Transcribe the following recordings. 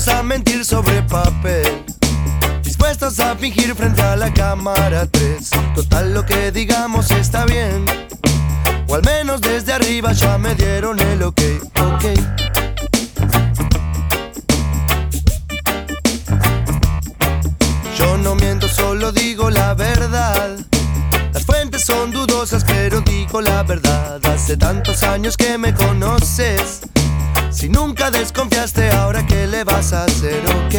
Dispuestos a mentir sobre papel. Dispuestos a fingir frente a la cámara 3. Total, lo que digamos está bien. O al menos desde arriba ya me dieron el ok, ok. Yo no miento, solo digo la verdad. Las fuentes son dudosas, pero digo la verdad. Hace tantos años que me conoces. Si nunca desconfiaste, ahora qué le vas a hacer, ok.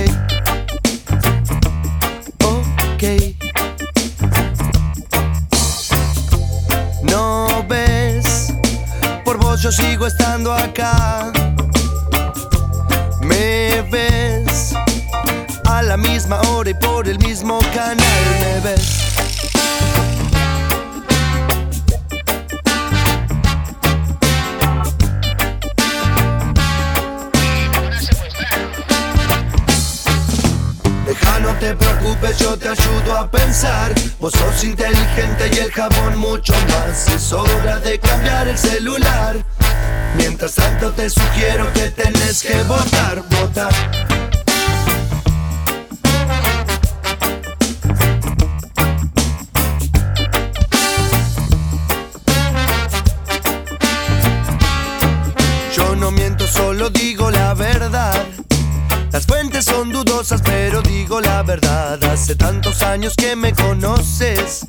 Ok. No ves, por vos yo sigo estando acá. Me ves a la misma hora y por el mismo canal, me ves. Te preocupes, yo te ayudo a pensar. Vos sos inteligente y el jabón mucho más. Es hora de cambiar el celular. Mientras tanto te sugiero que tenés que votar, votar. Yo no miento, solo digo la verdad. Las fuentes son dudosas, pero digo la verdad. Hace tantos años que me conoces.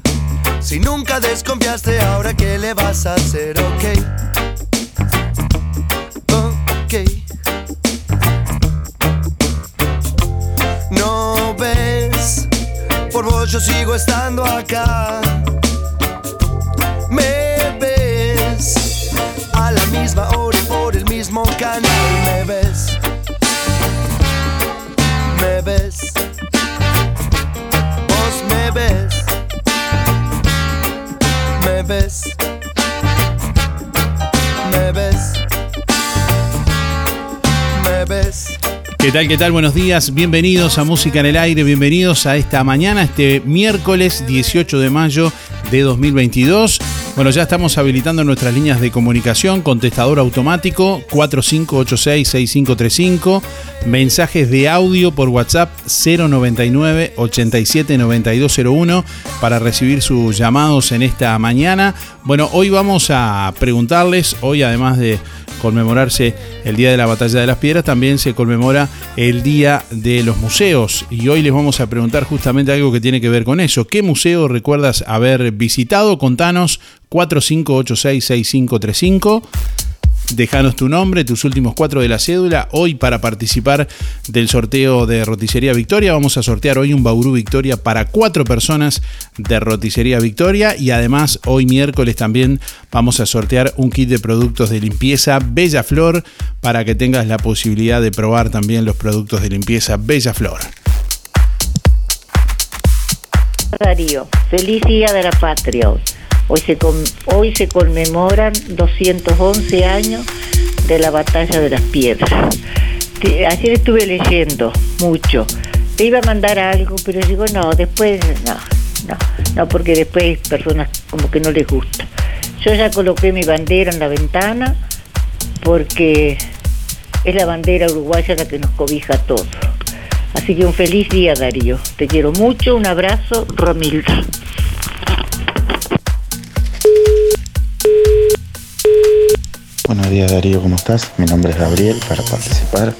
Si nunca desconfiaste, ahora qué le vas a hacer, ok. Ok. No ves, por vos yo sigo estando acá. Me ves a la misma hora ¿Qué tal? ¿Qué tal? Buenos días. Bienvenidos a Música en el Aire. Bienvenidos a esta mañana, este miércoles 18 de mayo de 2022. Bueno, ya estamos habilitando nuestras líneas de comunicación, contestador automático 4586-6535, mensajes de audio por WhatsApp 099 87 9201 para recibir sus llamados en esta mañana. Bueno, hoy vamos a preguntarles, hoy además de conmemorarse el Día de la Batalla de las Piedras, también se conmemora el Día de los Museos. Y hoy les vamos a preguntar justamente algo que tiene que ver con eso. ¿Qué museo recuerdas haber visitado? Contanos 4586-6535. Déjanos tu nombre, tus últimos cuatro de la cédula. Hoy para participar del sorteo de Roticería Victoria vamos a sortear hoy un Bauru Victoria para cuatro personas de Roticería Victoria y además hoy miércoles también vamos a sortear un kit de productos de limpieza Bella Flor para que tengas la posibilidad de probar también los productos de limpieza Bella Flor. Darío, feliz día de la patria hoy. Se, hoy se conmemoran 211 años de la batalla de las piedras. Ayer estuve leyendo mucho. Te iba a mandar algo, pero digo, no, después, no, no, no, porque después personas como que no les gusta. Yo ya coloqué mi bandera en la ventana porque es la bandera uruguaya la que nos cobija a todos. Así que un feliz día, Darío. Te quiero mucho. Un abrazo, Romilda. Buenos días Darío, ¿cómo estás? Mi nombre es Gabriel para participar.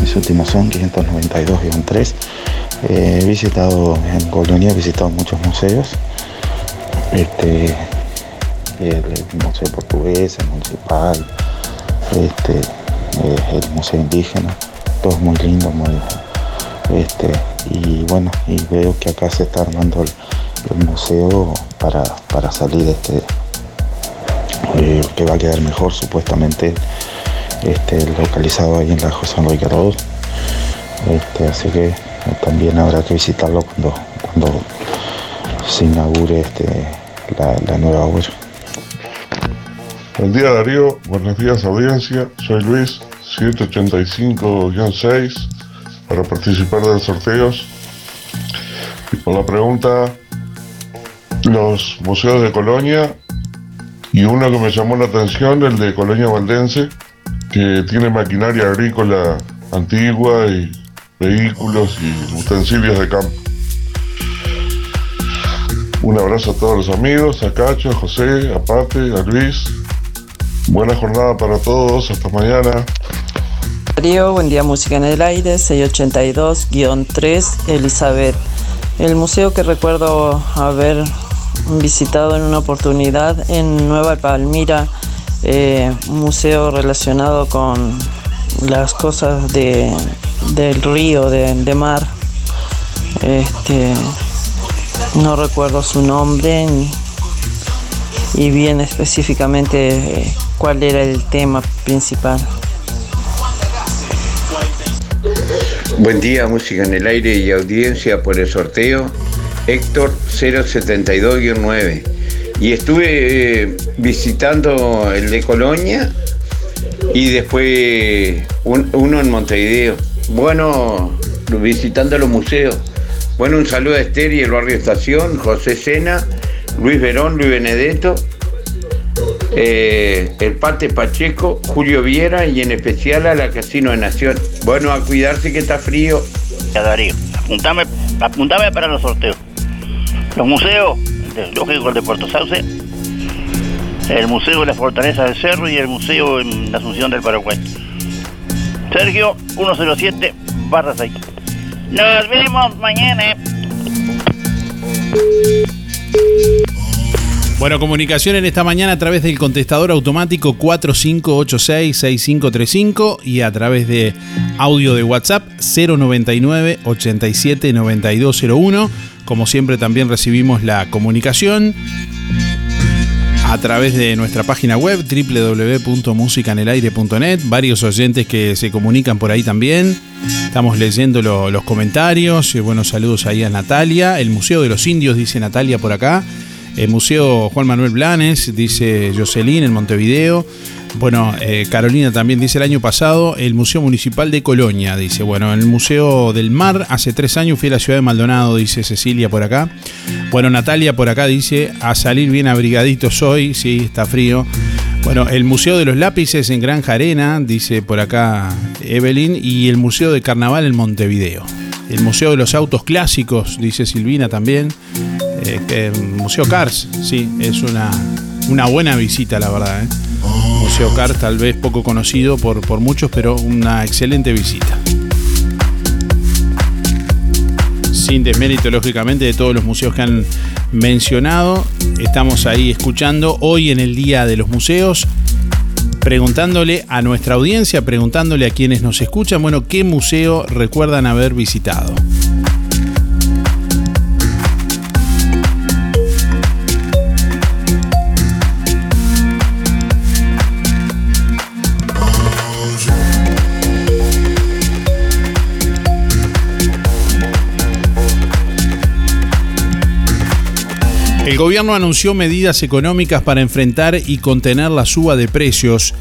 Mis últimos son 592-3. Eh, he visitado en Colonia, he visitado muchos museos. Este, el, Museo Portugués, el Municipal, este, eh, el Museo Indígena. Todos muy lindos, muy, Este, y bueno, y veo que acá se está armando el, museo para, para salir este eh, que va a quedar mejor supuestamente este, localizado ahí en la José Luis Garros. Este, así que también habrá que visitarlo cuando, cuando se inaugure este, la, nueva web. Buen día Darío, buenos días audiencia, soy Luis, 185-6 para participar de los sorteos. Y por la pregunta, los museos de Colonia y uno que me llamó la atención, el de Colonia Valdense, que tiene maquinaria agrícola antigua y vehículos y utensilios de campo. Un abrazo a todos los amigos, a Cacho, a José, a Pate, a Luis. Buena jornada para todos, hasta mañana. buen día Música en el Aire, 682-3, Elizabeth. El museo que recuerdo haber visitado en una oportunidad en Nueva Palmira, eh, un museo relacionado con las cosas de, del río, de, mar. Este, no recuerdo su nombre y bien específicamente eh, cuál era el tema principal. Buen día, música en el aire y audiencia por el sorteo. Héctor 072-9. Y estuve eh, visitando el de Colonia y después uno en Montevideo. Bueno, visitando los museos. Bueno, un saludo a Esther y el barrio Estación, José Sena, Luis Verón, Luis Benedetto, eh, el Pate Pacheco, Julio Viera y en especial a la Casino de Nación. Bueno, a cuidarse que está frío. Apuntame para los sorteos. Los museos, lógico el de Puerto Sauce, el Museo de la Fortaleza del Cerro y el Museo en la Asunción del Paraguay. Sergio 107 barra 6. Nos vemos mañana. Bueno, comunicación en esta mañana a través del contestador automático 4586-6535 y a través de audio de WhatsApp 099 87 9201. Como siempre también recibimos la comunicación a través de nuestra página web www.musicanelaire.net. Varios oyentes que se comunican por ahí también. Estamos leyendo los comentarios. Buenos saludos ahí a Natalia. El Museo de los Indios, dice Natalia por acá. El Museo Juan Manuel Blanes, dice Jocelyn en Montevideo. Bueno, eh, Carolina también dice el año pasado el Museo Municipal de Colonia, dice, bueno, el Museo del Mar, hace tres años fui a la ciudad de Maldonado, dice Cecilia por acá. Bueno, Natalia por acá dice, a salir bien abrigaditos hoy, sí, está frío. Bueno, el Museo de los Lápices en Granja Arena, dice por acá Evelyn, y el Museo de Carnaval en Montevideo. El Museo de los Autos Clásicos, dice Silvina también. Eh, Museo Cars, sí, es una, una buena visita, la verdad. ¿eh? Museo Cars, tal vez poco conocido por, por muchos, pero una excelente visita. Sin desmérito, lógicamente, de todos los museos que han mencionado. Estamos ahí escuchando hoy en el Día de los Museos preguntándole a nuestra audiencia, preguntándole a quienes nos escuchan, bueno, qué museo recuerdan haber visitado. El gobierno anunció medidas económicas para enfrentar y contener la suba de precios.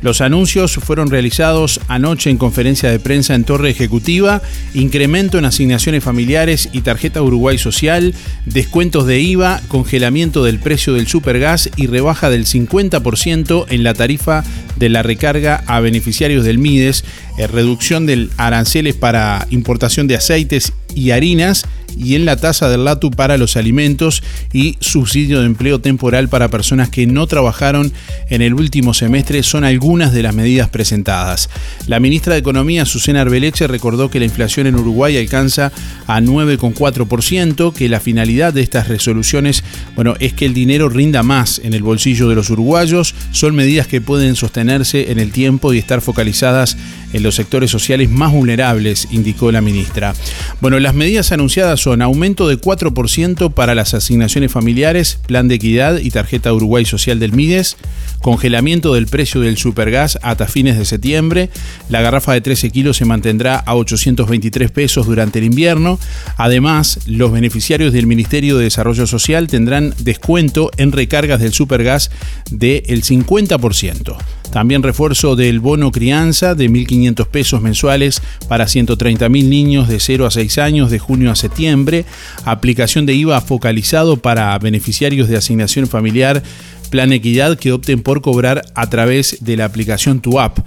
Los anuncios fueron realizados anoche en conferencia de prensa en Torre Ejecutiva, incremento en asignaciones familiares y tarjeta Uruguay Social, descuentos de IVA, congelamiento del precio del supergas y rebaja del 50% en la tarifa de la recarga a beneficiarios del MIDES, eh, reducción del aranceles para importación de aceites y harinas y en la tasa del LATU para los alimentos y subsidio de empleo temporal para personas que no trabajaron en el último semestre son algunas de las medidas presentadas. La ministra de Economía, Susana Arbeleche, recordó que la inflación en Uruguay alcanza a 9,4%, que la finalidad de estas resoluciones, bueno, es que el dinero rinda más en el bolsillo de los uruguayos, son medidas que pueden sostenerse en el tiempo y estar focalizadas en los sectores sociales más vulnerables, indicó la ministra. Bueno, las medidas anunciadas son aumento de 4% para las asignaciones familiares, plan de equidad y tarjeta Uruguay Social del MIDES, congelamiento del precio del supergas hasta fines de septiembre, la garrafa de 13 kilos se mantendrá a 823 pesos durante el invierno, además los beneficiarios del Ministerio de Desarrollo Social tendrán descuento en recargas del supergas del 50%. También refuerzo del bono crianza de 1.500 pesos mensuales para 130.000 niños de 0 a 6 años de junio a septiembre. Aplicación de IVA focalizado para beneficiarios de asignación familiar Plan Equidad que opten por cobrar a través de la aplicación Tu App.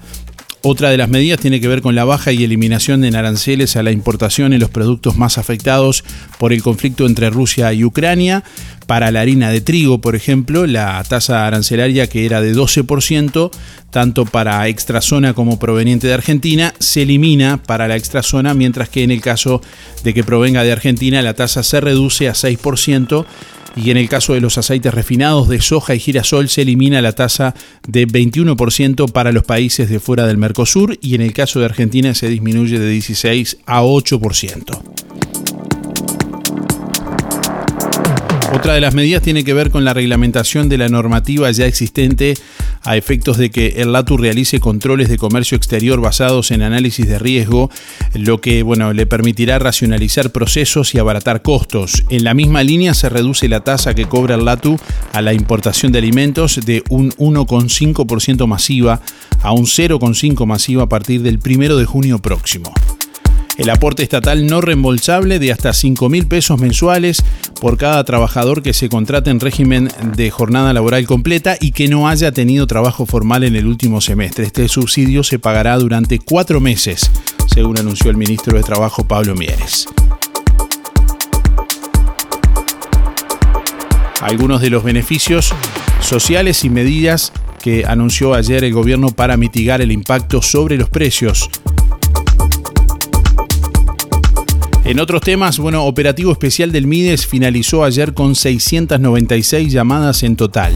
Otra de las medidas tiene que ver con la baja y eliminación de aranceles a la importación en los productos más afectados por el conflicto entre Rusia y Ucrania. Para la harina de trigo, por ejemplo, la tasa arancelaria que era de 12%, tanto para extrazona como proveniente de Argentina, se elimina para la extrazona, mientras que en el caso de que provenga de Argentina la tasa se reduce a 6% y en el caso de los aceites refinados de soja y girasol se elimina la tasa de 21% para los países de fuera del Y en el caso de Argentina se disminuye de 16 a 8%. Otra de las medidas tiene que ver con la reglamentación de la normativa ya existente a efectos de que el LATU realice controles de comercio exterior basados en análisis de riesgo, lo que bueno, le permitirá racionalizar procesos y abaratar costos. En la misma línea se reduce la tasa que cobra el LATU a la importación de alimentos de un 1,5% masiva a un 0,5% masiva a partir del 1 de junio próximo el aporte estatal no reembolsable de hasta 5 mil pesos mensuales por cada trabajador que se contrate en régimen de jornada laboral completa y que no haya tenido trabajo formal en el último semestre. Este subsidio se pagará durante cuatro meses, según anunció el ministro de Trabajo Pablo Mieres. Algunos de los beneficios sociales y medidas que anunció ayer el gobierno para mitigar el impacto sobre los precios En otros temas, bueno, operativo especial del MIDES finalizó ayer con 696 llamadas en total.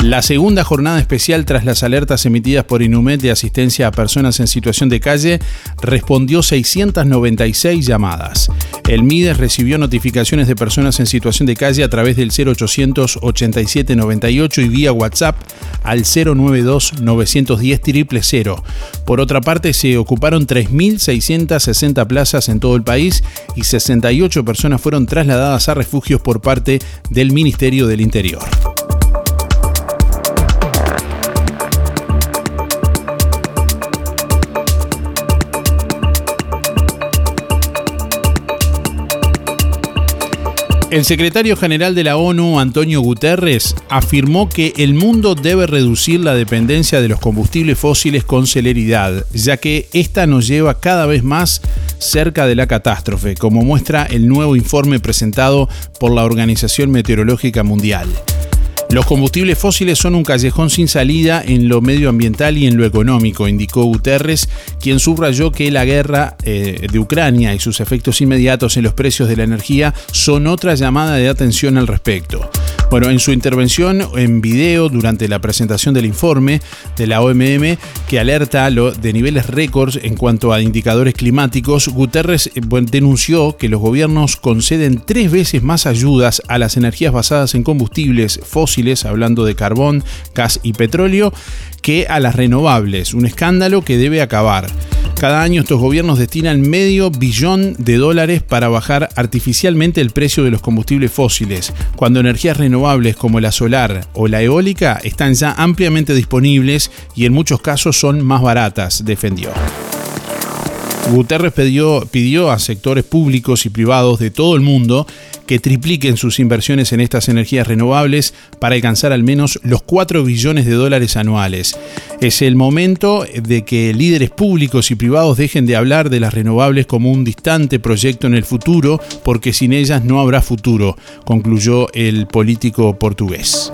La segunda jornada especial tras las alertas emitidas por Inumet de asistencia a personas en situación de calle respondió 696 llamadas. El MIDES recibió notificaciones de personas en situación de calle a través del 0800 87 98 y vía WhatsApp al 092 910 000. Por otra parte, se ocuparon 3.660 plazas en todo el país y 68 personas fueron trasladadas a refugios por parte del Ministerio del Interior. El secretario general de la ONU, Antonio Guterres, afirmó que el mundo debe reducir la dependencia de los combustibles fósiles con celeridad, ya que esta nos lleva cada vez más cerca de la catástrofe, como muestra el nuevo informe presentado por la Organización Meteorológica Mundial. Los combustibles fósiles son un callejón sin salida en lo medioambiental y en lo económico, indicó Guterres, quien subrayó que la guerra eh, de Ucrania y sus efectos inmediatos en los precios de la energía son otra llamada de atención al respecto. Bueno, en su intervención en video durante la presentación del informe de la OMM que alerta de niveles récords en cuanto a indicadores climáticos, Guterres eh, denunció que los gobiernos conceden tres veces más ayudas a las energías basadas en combustibles fósiles, hablando de carbón, gas y petróleo, que a las renovables, un escándalo que debe acabar. Cada año estos gobiernos destinan medio billón de dólares para bajar artificialmente el precio de los combustibles fósiles, cuando energías renovables como la solar o la eólica están ya ampliamente disponibles y en muchos casos son más baratas, defendió. Guterres pidió, a sectores públicos y privados de todo el mundo que tripliquen sus inversiones en estas energías renovables para alcanzar al menos los 4 billones de dólares anuales. Es el momento de que líderes públicos y privados dejen de hablar de las renovables como un distante proyecto en el futuro, porque sin ellas no habrá futuro, concluyó el político portugués.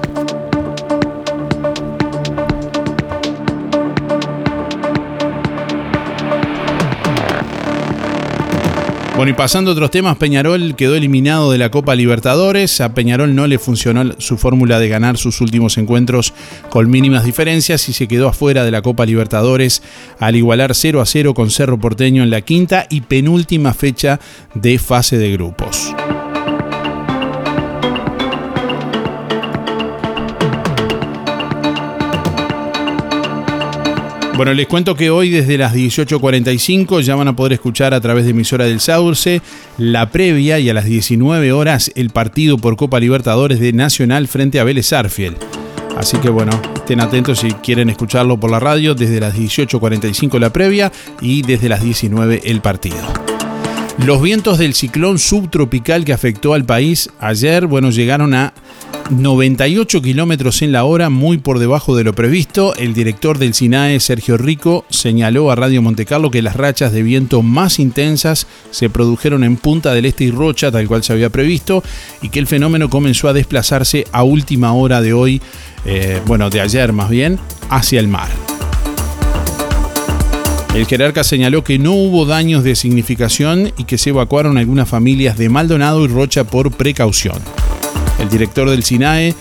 Bueno, y pasando a otros temas, Peñarol quedó eliminado de la Copa Libertadores. A Peñarol no le funcionó su fórmula de ganar sus últimos encuentros con mínimas diferencias y se quedó afuera de la Copa Libertadores al igualar 0 a 0 con Cerro Porteño en la quinta y penúltima fecha de fase de grupos. Bueno, les cuento que hoy desde las 18.45 ya van a poder escuchar a través de emisora del Sauce la previa y a las 19 horas el partido por Copa Libertadores de Nacional frente a Vélez Arfiel. Así que bueno, estén atentos si quieren escucharlo por la radio desde las 18.45 la previa y desde las 19 el partido. Los vientos del ciclón subtropical que afectó al país ayer, bueno, llegaron a 98 kilómetros en la hora, muy por debajo de lo previsto. El director del SINAE, Sergio Rico, señaló a Radio Montecarlo que las rachas de viento más intensas se produjeron en Punta del Este y Rocha, tal cual se había previsto, y que el fenómeno comenzó a desplazarse a última hora de hoy, eh, bueno, de ayer más bien, hacia el mar. El jerarca señaló que no hubo daños de significación y que se evacuaron algunas familias de Maldonado y Rocha por precaución. El director del SINAE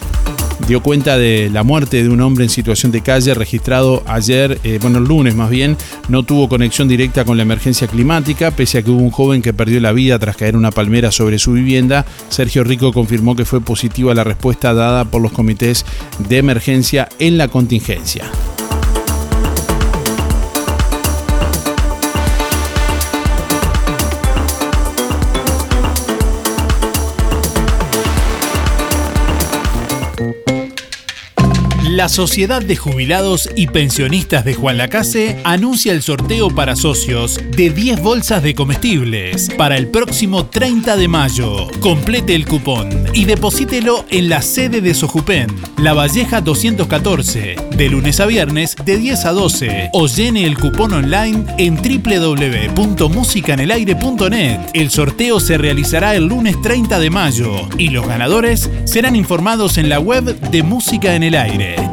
dio cuenta de la muerte de un hombre en situación de calle registrado ayer, eh, bueno, el lunes más bien, no tuvo conexión directa con la emergencia climática, pese a que hubo un joven que perdió la vida tras caer una palmera sobre su vivienda. Sergio Rico confirmó que fue positiva la respuesta dada por los comités de emergencia en la contingencia. La Sociedad de Jubilados y Pensionistas de Juan Lacase anuncia el sorteo para socios de 10 bolsas de comestibles para el próximo 30 de mayo. Complete el cupón y deposítelo en la sede de Sojupen, La Valleja 214, de lunes a viernes de 10 a 12 o llene el cupón online en www.musicanelaire.net. El sorteo se realizará el lunes 30 de mayo y los ganadores serán informados en la web de Música en el Aire.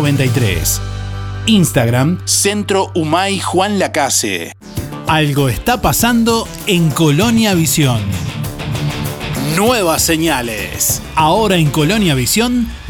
93. Instagram, Centro Humay Juan Lacase. Algo está pasando en Colonia Visión. Nuevas señales. Ahora en Colonia Visión,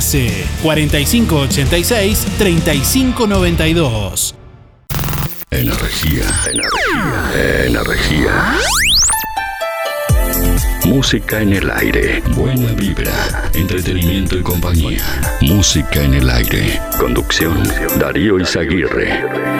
Lacase, 4586-3592. Energía, energía, energía. Música en el aire. Buena vibra, entretenimiento y compañía. Música en el aire. Conducción, Darío Izaguirre.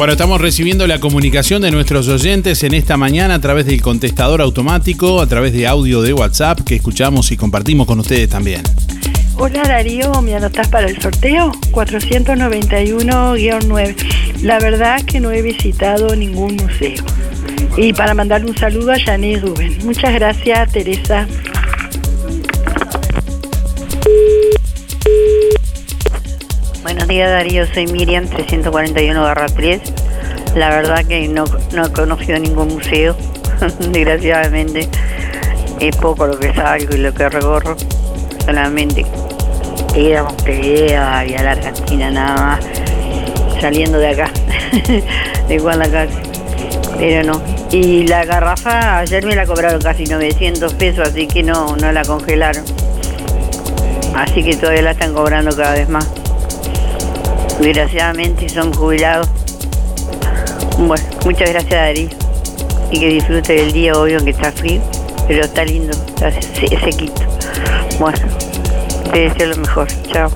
Bueno, estamos recibiendo la comunicación de nuestros oyentes en esta mañana a través del contestador automático, a través de audio de WhatsApp que escuchamos y compartimos con ustedes también. Hola Darío, ¿me anotás para el sorteo? 491-9. La verdad que no he visitado ningún museo. Y para mandar un saludo a Janet Rubén. Muchas gracias, Teresa. Buenos días Darío, soy Miriam 341 barra 3. La verdad que no, no he conocido ningún museo, desgraciadamente. Es poco lo que salgo y lo que recorro. Solamente ir a y a la Argentina nada más. Saliendo de acá, de Juan la casa. Pero no. Y la garrafa ayer me la cobraron casi 900 pesos, así que no, no la congelaron. Así que todavía la están cobrando cada vez más desgraciadamente son jubilados. Bueno, muchas gracias Darío y que disfrute del día, obvio que está frío, pero está lindo, está sequito. Bueno, te deseo lo mejor, chao.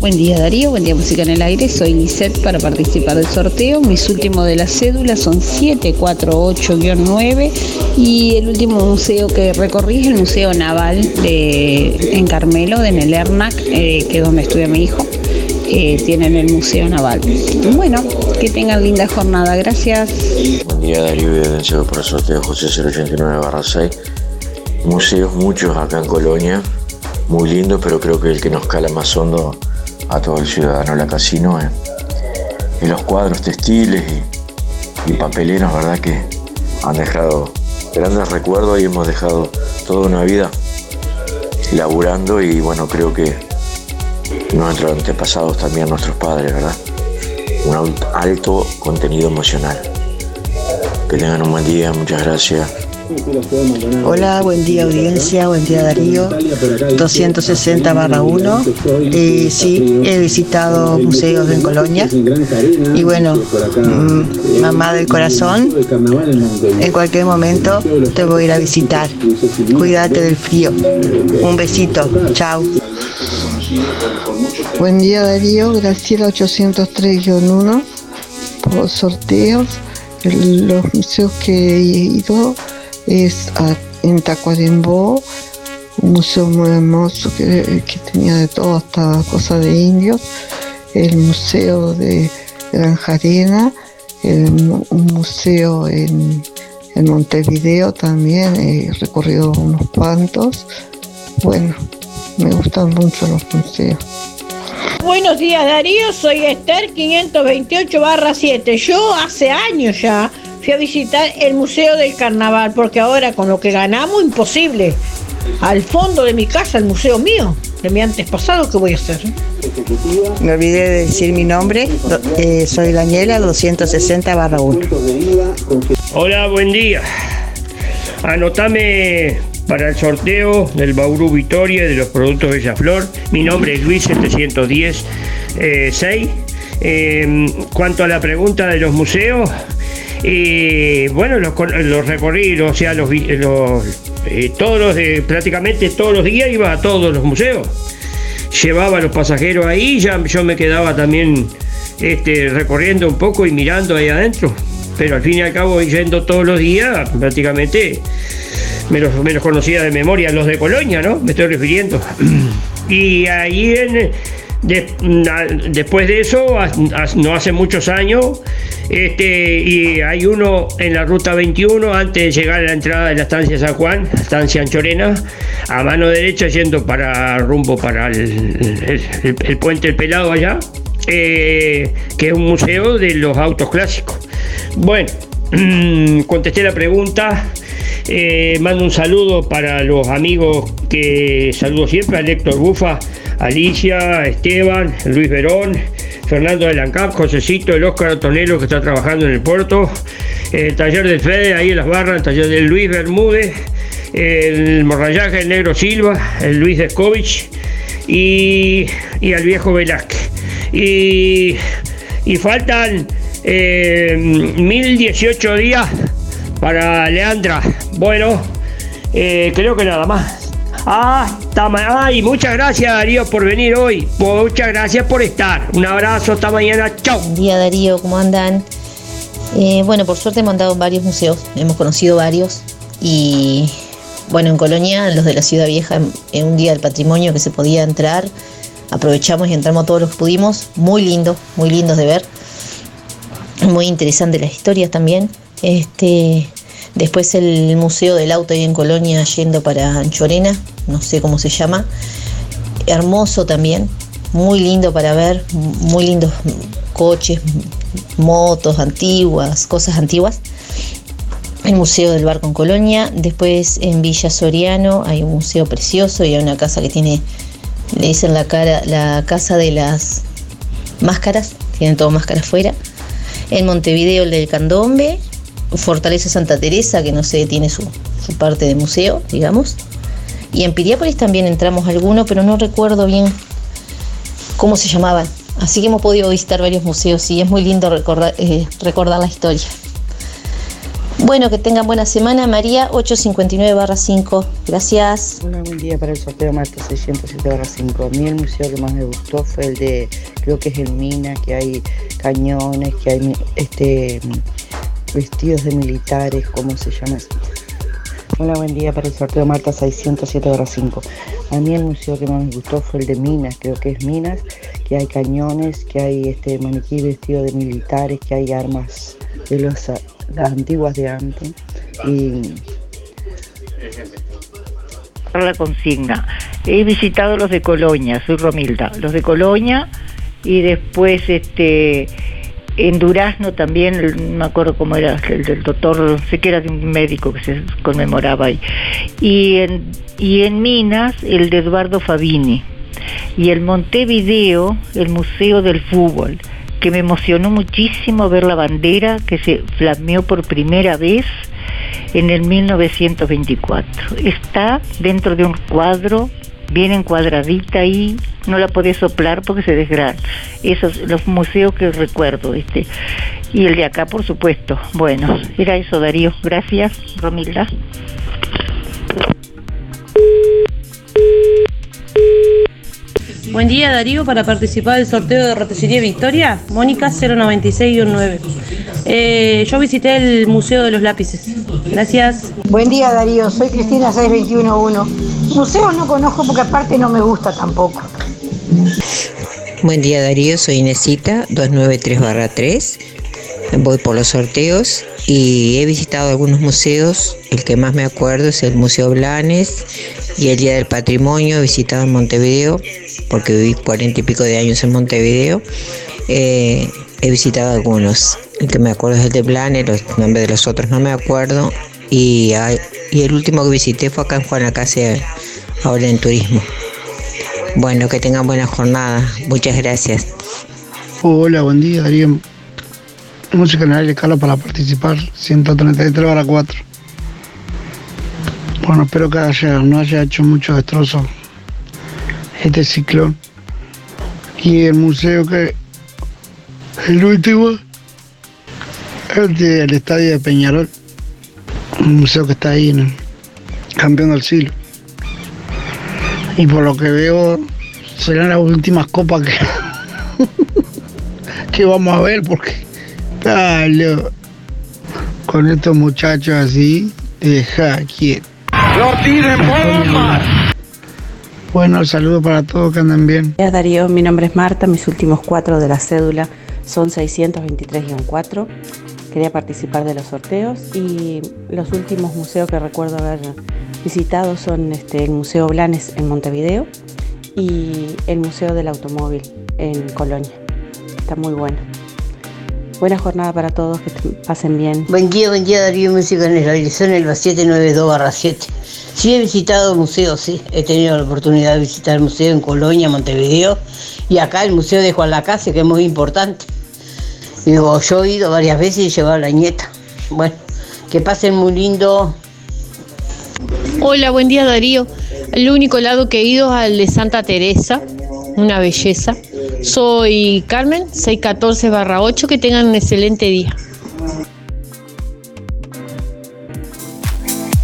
Buen día Darío, buen día Música en el Aire, soy Lisette para participar del sorteo. Mis últimos de las cédulas son 748-9 y el último museo que recorrí es el Museo Naval de, en Carmelo, en el ERNAC, eh, que es donde estudia mi hijo. Eh, tienen el Museo Naval. Bueno, que tengan linda jornada, gracias. Buen día Darío, evidenciado por el sorteo José 089 6. Museos muchos acá en Colonia, muy lindo, pero creo que el que nos cala más hondo a todo el ciudadano la casino en, los cuadros textiles y, papeleros, ¿verdad? Que han dejado grandes recuerdos y hemos dejado toda una vida laburando y bueno, creo que nuestros antepasados también, nuestros padres, ¿verdad? Un alto contenido emocional. Que tengan un buen día, muchas gracias. Hola, buen día audiencia, buen día Darío, 260 barra 1. Eh, sí, he visitado museos en Colonia y bueno, mm, mamá del corazón, en cualquier momento te voy a ir a visitar. Cuídate del frío. Un besito, chao. Buen día Darío, Graciela 803-1 por sorteos. Los museos que he ido es en Tacuarembó, un museo muy hermoso que, tenía de todo, hasta cosas de indios, el museo de Granja Arena, un museo en, Montevideo también, he recorrido unos cuantos. Bueno, me gustan mucho los museos. Buenos días Darío, soy Esther 528 7. Yo hace años ya fui a visitar el Museo del Carnaval, porque ahora con lo que ganamos, imposible. Al fondo de mi casa, el museo mío, de mi antes pasado, ¿qué voy a hacer? Me olvidé de decir mi nombre, eh, soy Daniela 260 barra 1. Hola, buen día. Anotame para el sorteo del Bauru Victoria de los productos Bellaflor. Mi nombre es Luis 710 6. Eh, cuanto a la pregunta de los museos, y bueno, los, los recorridos, o sea, los, eh, todos los prácticamente todos los días iba a todos los museos. Llevaba a los pasajeros ahí, ya yo me quedaba también este, recorriendo un poco y mirando ahí adentro. pero al fin y al cabo yendo todos los días, prácticamente me los, me conocía de memoria, los de Colonia, ¿no? Me estoy refiriendo. Y ahí en, después de eso, no hace muchos años, este, y hay uno en la ruta 21 antes de llegar a la entrada de la estancia San Juan, estancia Anchorena, a mano derecha yendo para rumbo para el puente El Pelado allá, eh, que es un museo de los autos clásicos. Bueno, contesté la pregunta. Eh, mando un saludo para los amigos que saludo siempre, a Héctor Bufa, Alicia, Esteban, Luis Verón, Fernando de Lancap, Josecito, el Óscar Antonello que está trabajando en el puerto, el taller del Fede ahí en las barras, el taller del Luis Bermúdez, el morrallaje del Negro Silva, el Luis Descovich y, y al viejo Velázquez. Y, faltan eh, 1018 días para Leandra. Bueno, eh, creo que nada más. Ah, está ma- ay, muchas gracias Darío por venir hoy. Muchas gracias por estar. Un abrazo, hasta mañana. Chao. Buen día Darío, ¿cómo andan? Eh, bueno, por suerte hemos andado en varios museos, hemos conocido varios y bueno, en Colonia, los de la Ciudad Vieja, en, en un día del patrimonio que se podía entrar, aprovechamos y entramos todos los que pudimos, muy lindo, muy lindos de ver, muy interesante las historias también. Este, después el Museo del Auto ahí en Colonia yendo para Anchorena, no sé cómo se llama, hermoso también, muy lindo para ver, muy lindos coches, motos antiguas, cosas antiguas. El Museo del Barco en Colonia, después en Villa Soriano hay un museo precioso y hay una casa que tiene, le dicen la cara, la casa de las máscaras, tienen todo máscaras fuera. En Montevideo el del Candombe, Fortaleza Santa Teresa, que no sé, tiene su, su parte de museo, digamos. Y en Piriápolis también entramos alguno, pero no recuerdo bien cómo se llamaban. Así que hemos podido visitar varios museos y es muy lindo recordar, eh, recordar la historia. Bueno, que tengan buena semana. María 859-5. Gracias. Hola, buen día para el sorteo Marta 607-5. A mí el museo que más me gustó fue el de, creo que es el Mina, que hay cañones, que hay este vestidos de militares, ¿cómo se llama? Hola, buen día para el sorteo Marta 607-5. A mí el museo que más me gustó fue el de Minas, creo que es Minas, que hay cañones, que hay este maniquí vestido de militares, que hay armas de los, las antiguas de antes. Y la consigna. He visitado los de Colonia, soy Romilda, los de Colonia y después este en Durazno también, no me acuerdo cómo era, el del doctor, sé que era de un médico que se conmemoraba ahí. Y en, y en Minas, el de Eduardo Fabini. Y el Montevideo, el Museo del Fútbol, que me emocionó muchísimo ver la bandera que se flameó por primera vez en el 1924. Está dentro de un cuadro bien encuadradita ahí, no la podés soplar porque se desgrana. Esos los museos que recuerdo, este. Y el de acá, por supuesto. Bueno, era eso, Darío. Gracias, Romilda. Buen día Darío, para participar del sorteo de Roticería Victoria, Mónica 096-9. Eh, yo visité el Museo de los Lápices. Gracias. Buen día Darío, soy Cristina 6211. Museos no conozco porque aparte no me gusta tampoco. Buen día Darío, soy Inesita 293-3. Voy por los sorteos y he visitado algunos museos. El que más me acuerdo es el Museo Blanes y el Día del Patrimonio. He visitado en Montevideo porque viví cuarenta y pico de años en Montevideo. Eh, he visitado algunos. El que me acuerdo es el de Blanes, los nombres de los otros no me acuerdo. Y, hay- y el último que visité fue acá en Juanacase, ahora en turismo. Bueno, que tengan buena jornada. Muchas gracias. Hola, buen día, Darío. Música en el Carla, para participar. 133 para 4. Bueno, espero que no haya hecho mucho destrozo este ciclón. Y el museo que. El último. El del estadio de Peñarol. Un museo que está ahí el campeón del siglo. Y por lo que veo, serán las últimas copas que, que vamos a ver porque dale, con estos muchachos así, deja quieto. ¡No tiren bombas! Bueno, saludos para todos que anden bien. Hola Darío, mi nombre es Marta, mis últimos cuatro de la cédula son 623-4. Quería participar de los sorteos y los últimos museos que recuerdo haber visitado son este, el Museo Blanes en Montevideo y el Museo del Automóvil en Colonia. Está muy bueno. Buena jornada para todos, que pasen bien. Buen día, buen día Darío Música en el son el 792-7. Sí he visitado museos, sí, he tenido la oportunidad de visitar el museo en Colonia, Montevideo y acá el Museo de Juan Lacase, que es muy importante. Digo, yo he ido varias veces y he llevado a la nieta. Bueno, que pasen muy lindo. Hola, buen día Darío. El único lado que he ido es al de Santa Teresa, una belleza. Soy Carmen, 614-8, que tengan un excelente día.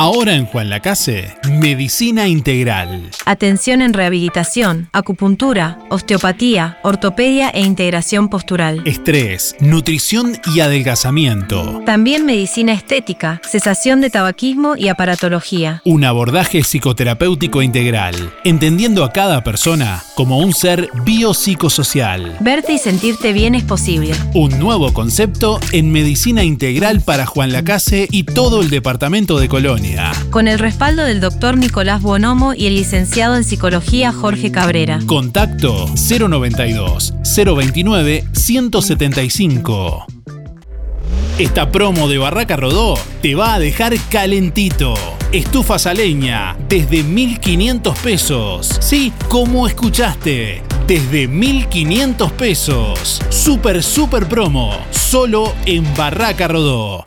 Ahora en Juan Lacase, Medicina Integral. Atención en rehabilitación, acupuntura, osteopatía, ortopedia e integración postural. Estrés, nutrición y adelgazamiento. También medicina estética, cesación de tabaquismo y aparatología. Un abordaje psicoterapéutico integral, entendiendo a cada persona como un ser biopsicosocial. Verte y sentirte bien es posible. Un nuevo concepto en medicina integral para Juan Lacase y todo el departamento de Colonia. Con el respaldo del doctor Nicolás Bonomo y el licenciado en psicología Jorge Cabrera. Contacto 092 029 175. Esta promo de Barraca Rodó te va a dejar calentito. Estufas a leña desde 1500 pesos. Sí, como escuchaste, desde 1500 pesos. Super, super promo. Solo en Barraca Rodó.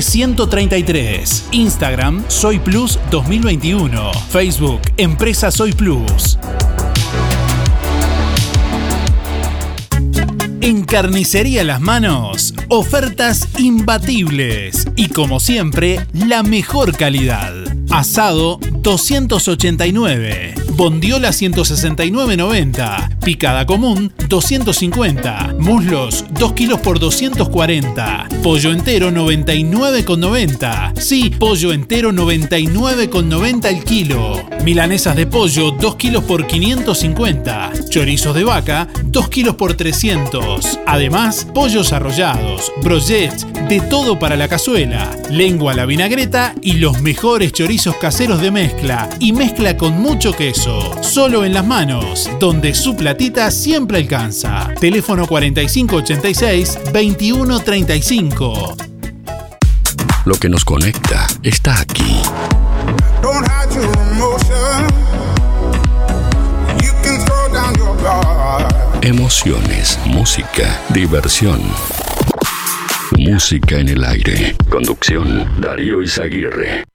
133. Instagram Soy Plus 2021. Facebook Empresa Soy Plus. En Carnicería Las Manos, ofertas imbatibles y como siempre, la mejor calidad. Asado 289, bondiola 169.90, picada común 250, muslos 2 kilos por 240, pollo entero 99,90. Sí, pollo entero 99,90 el kilo. Milanesas de pollo 2 kilos por 550, chorizos de vaca 2 kilos por 300. Además, pollos arrollados, brochets, de todo para la cazuela, lengua a la vinagreta y los mejores chorizos caseros de mezcla y mezcla con mucho queso. Solo en las manos, donde su platita siempre alcanza. Teléfono 4586-2135. Lo que nos conecta está aquí. Emociones, música, diversión. Música en el aire. Conducción, Darío Izaguirre.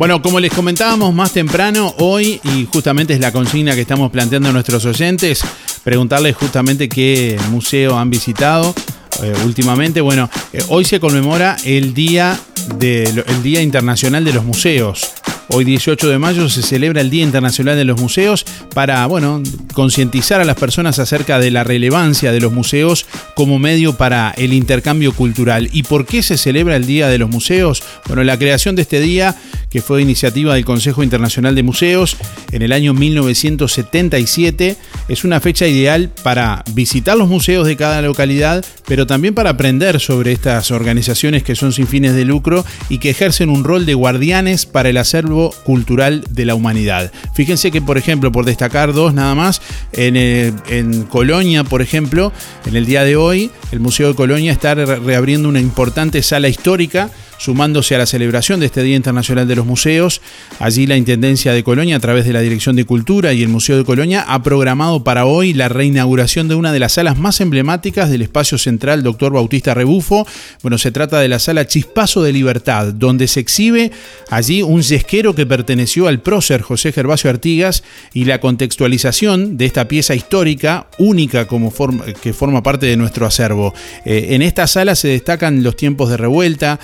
Bueno, como les comentábamos más temprano, hoy, y justamente es la consigna que estamos planteando a nuestros oyentes, preguntarles justamente qué museo han visitado eh, últimamente. Bueno, eh, hoy se conmemora el día, el día Internacional de los Museos. Hoy 18 de mayo se celebra el Día Internacional de los Museos para, bueno, concientizar a las personas acerca de la relevancia de los museos como medio para el intercambio cultural. ¿Y por qué se celebra el Día de los Museos? Bueno, la creación de este día, que fue iniciativa del Consejo Internacional de Museos en el año 1977, es una fecha ideal para visitar los museos de cada localidad, pero también para aprender sobre estas organizaciones que son sin fines de lucro y que ejercen un rol de guardianes para el acervo cultural de la humanidad. Fíjense que, por ejemplo, por destacar dos nada más, en, eh, en Colonia, por ejemplo, en el día de hoy, el Museo de Colonia está reabriendo una importante sala histórica sumándose a la celebración de este Día Internacional de los Museos. Allí la Intendencia de Colonia, a través de la Dirección de Cultura y el Museo de Colonia, ha programado para hoy la reinauguración de una de las salas más emblemáticas del espacio central Doctor Bautista Rebufo. Bueno, se trata de la sala Chispazo de Libertad, donde se exhibe allí un yesquero que perteneció al prócer José Gervasio Artigas y la contextualización de esta pieza histórica única como forma, que forma parte de nuestro acervo. Eh, en esta sala se destacan los tiempos de revuelta,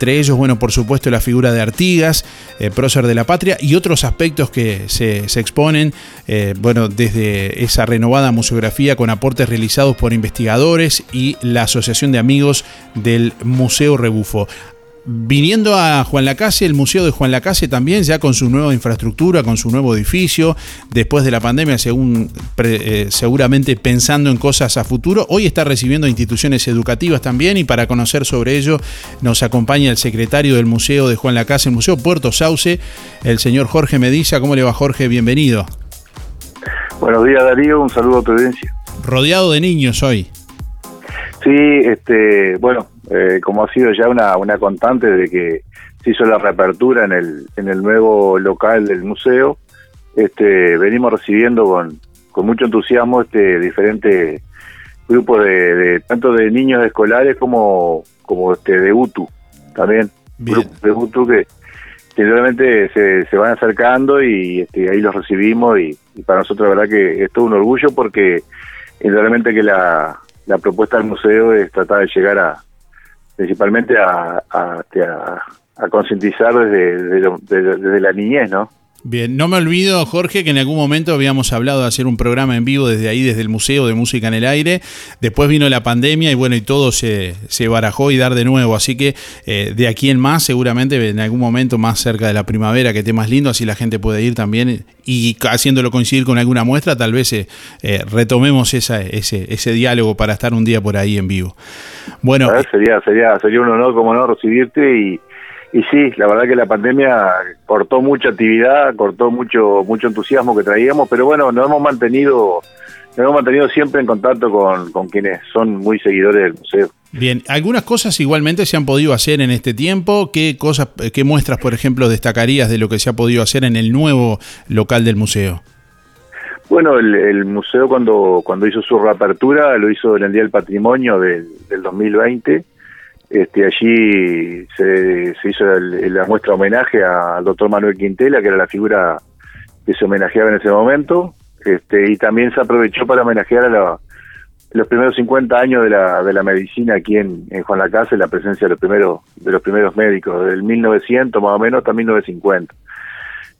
entre ellos, bueno, por supuesto la figura de Artigas, eh, prócer de la patria y otros aspectos que se, exponen, eh, bueno, desde esa renovada museografía con aportes realizados por investigadores y la Asociación de Amigos del Museo Rebufo. Viniendo a Juan Lacase, el Museo de Juan Lacase también, ya con su nueva infraestructura, con su nuevo edificio, después de la pandemia, según, eh, seguramente pensando en cosas a futuro, hoy está recibiendo instituciones educativas también y para conocer sobre ello nos acompaña el secretario del Museo de Juan Lacase, el Museo Puerto Sauce, el señor Jorge Mediza. ¿Cómo le va Jorge? Bienvenido. Buenos días Darío, un saludo a tu audiencia. Rodeado de niños hoy. Sí, este, bueno, eh, como ha sido ya una, una constante de que se hizo la reapertura en el, en el nuevo local del museo, este, venimos recibiendo con, con mucho entusiasmo este diferentes grupos de, tanto de niños escolares como, como este de UTU también, grupos de UTU que, que se, se van acercando y este, ahí los recibimos y, para nosotros la verdad que es todo un orgullo porque realmente que la, la propuesta del museo es tratar de llegar a principalmente a, a, a, concientizar desde, desde, la niñez, ¿no? Bien, no me olvido, Jorge, que en algún momento habíamos hablado de hacer un programa en vivo desde ahí, desde el Museo de Música en el Aire. Después vino la pandemia y bueno, y todo se, se barajó y dar de nuevo. Así que eh, de aquí en más, seguramente en algún momento más cerca de la primavera, que esté más lindo, así la gente puede ir también y haciéndolo coincidir con alguna muestra, tal vez eh, eh, retomemos esa, ese, ese diálogo para estar un día por ahí en vivo. Bueno, sería, sería, sería un honor, como no, recibirte y y sí, la verdad que la pandemia cortó mucha actividad, cortó mucho mucho entusiasmo que traíamos, pero bueno, nos hemos mantenido nos hemos mantenido siempre en contacto con, con quienes son muy seguidores del museo. Bien, algunas cosas igualmente se han podido hacer en este tiempo. ¿Qué cosas, qué muestras, por ejemplo, destacarías de lo que se ha podido hacer en el nuevo local del museo? Bueno, el, museo cuando cuando hizo su reapertura lo hizo en el Día del Patrimonio del, del 2020 este, allí se, hizo la muestra homenaje al doctor Manuel Quintela, que era la figura que se homenajeaba en ese momento, este, y también se aprovechó para homenajear a los primeros 50 años de la, de la medicina aquí en, Juan la Casa, la presencia de los primeros, de los primeros médicos, del 1900 más o menos hasta 1950.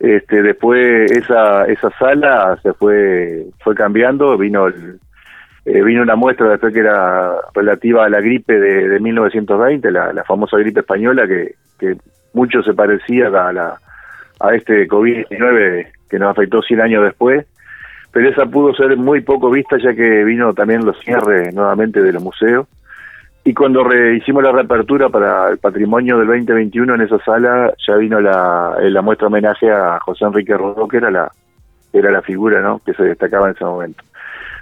Este, después esa, esa sala se fue, fue cambiando, vino el, eh, vino una muestra después que era relativa a la gripe de, 1920, la, famosa gripe española que, que mucho se parecía a, la, a este COVID-19 que nos afectó 100 años después, pero esa pudo ser muy poco vista ya que vino también los cierres nuevamente de los museos. Y cuando hicimos la reapertura para el patrimonio del 2021 en esa sala, ya vino la, la muestra homenaje a José Enrique Rodó, que era la, era la figura ¿no? que se destacaba en ese momento.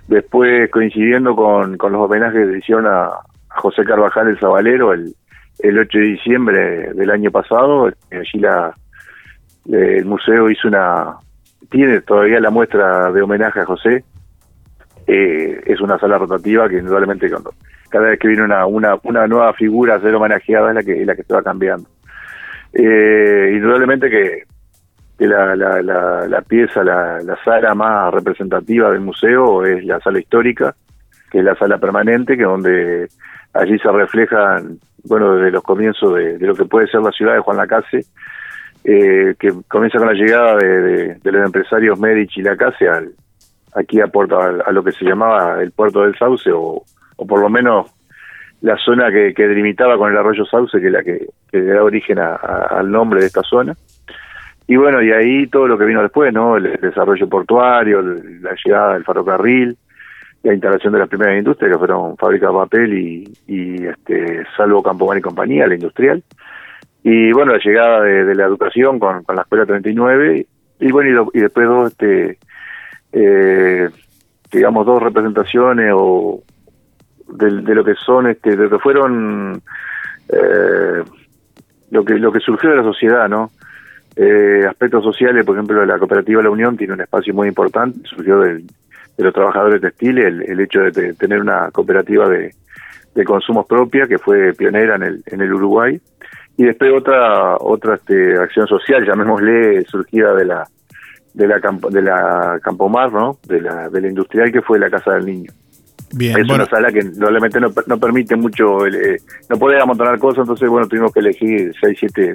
Después, coincidiendo con, con los homenajes que hicieron a, José Carvajal el Zabalero el, el 8 de diciembre del año pasado, allí la, el museo hizo una, tiene todavía la muestra de homenaje a José, eh, es una sala rotativa que indudablemente cada vez que viene una, una, una nueva figura a ser homenajeada es la que, es la que se va cambiando. Eh, indudablemente que, que la, la, la, la pieza, la, la sala más representativa del museo es la sala histórica, que es la sala permanente, que donde allí se reflejan, bueno, desde los comienzos de, lo que puede ser la ciudad de Juan Lacase, eh, que comienza con la llegada de, de- los empresarios Medici y Lacase al, aquí a, Puerto, a, lo que se llamaba el puerto del Sauce, o, o por lo menos la zona que, que delimitaba con el arroyo Sauce, que es la que, que da origen a- al nombre de esta zona. Y bueno, y ahí todo lo que vino después, ¿no? El, desarrollo portuario, la llegada del ferrocarril, la instalación de las primeras industrias, que fueron fábricas de papel y, este, Salvo Campomar y compañía, la industrial. Y bueno, la llegada de, la educación con, con la Escuela 39, y bueno, y, lo- y después dos, este, eh, digamos, dos representaciones o de, de lo que son, este, de lo que fueron, eh, lo que lo que surgió de la sociedad, ¿no? Eh, aspectos sociales, por ejemplo, la cooperativa La Unión tiene un espacio muy importante, surgió del- de los trabajadores textiles, el, el hecho de te- tener una cooperativa de, de consumos propia que fue pionera en el, en el Uruguay, y después otra otra este, acción social, llamémosle, surgida de la de la campo, de la Campomar, ¿no? De la de la industrial que fue la Casa del Niño. Bien, es bueno, una sala que no, no permite mucho, el, eh, no puede amontonar cosas, entonces bueno, tuvimos que elegir seis, siete,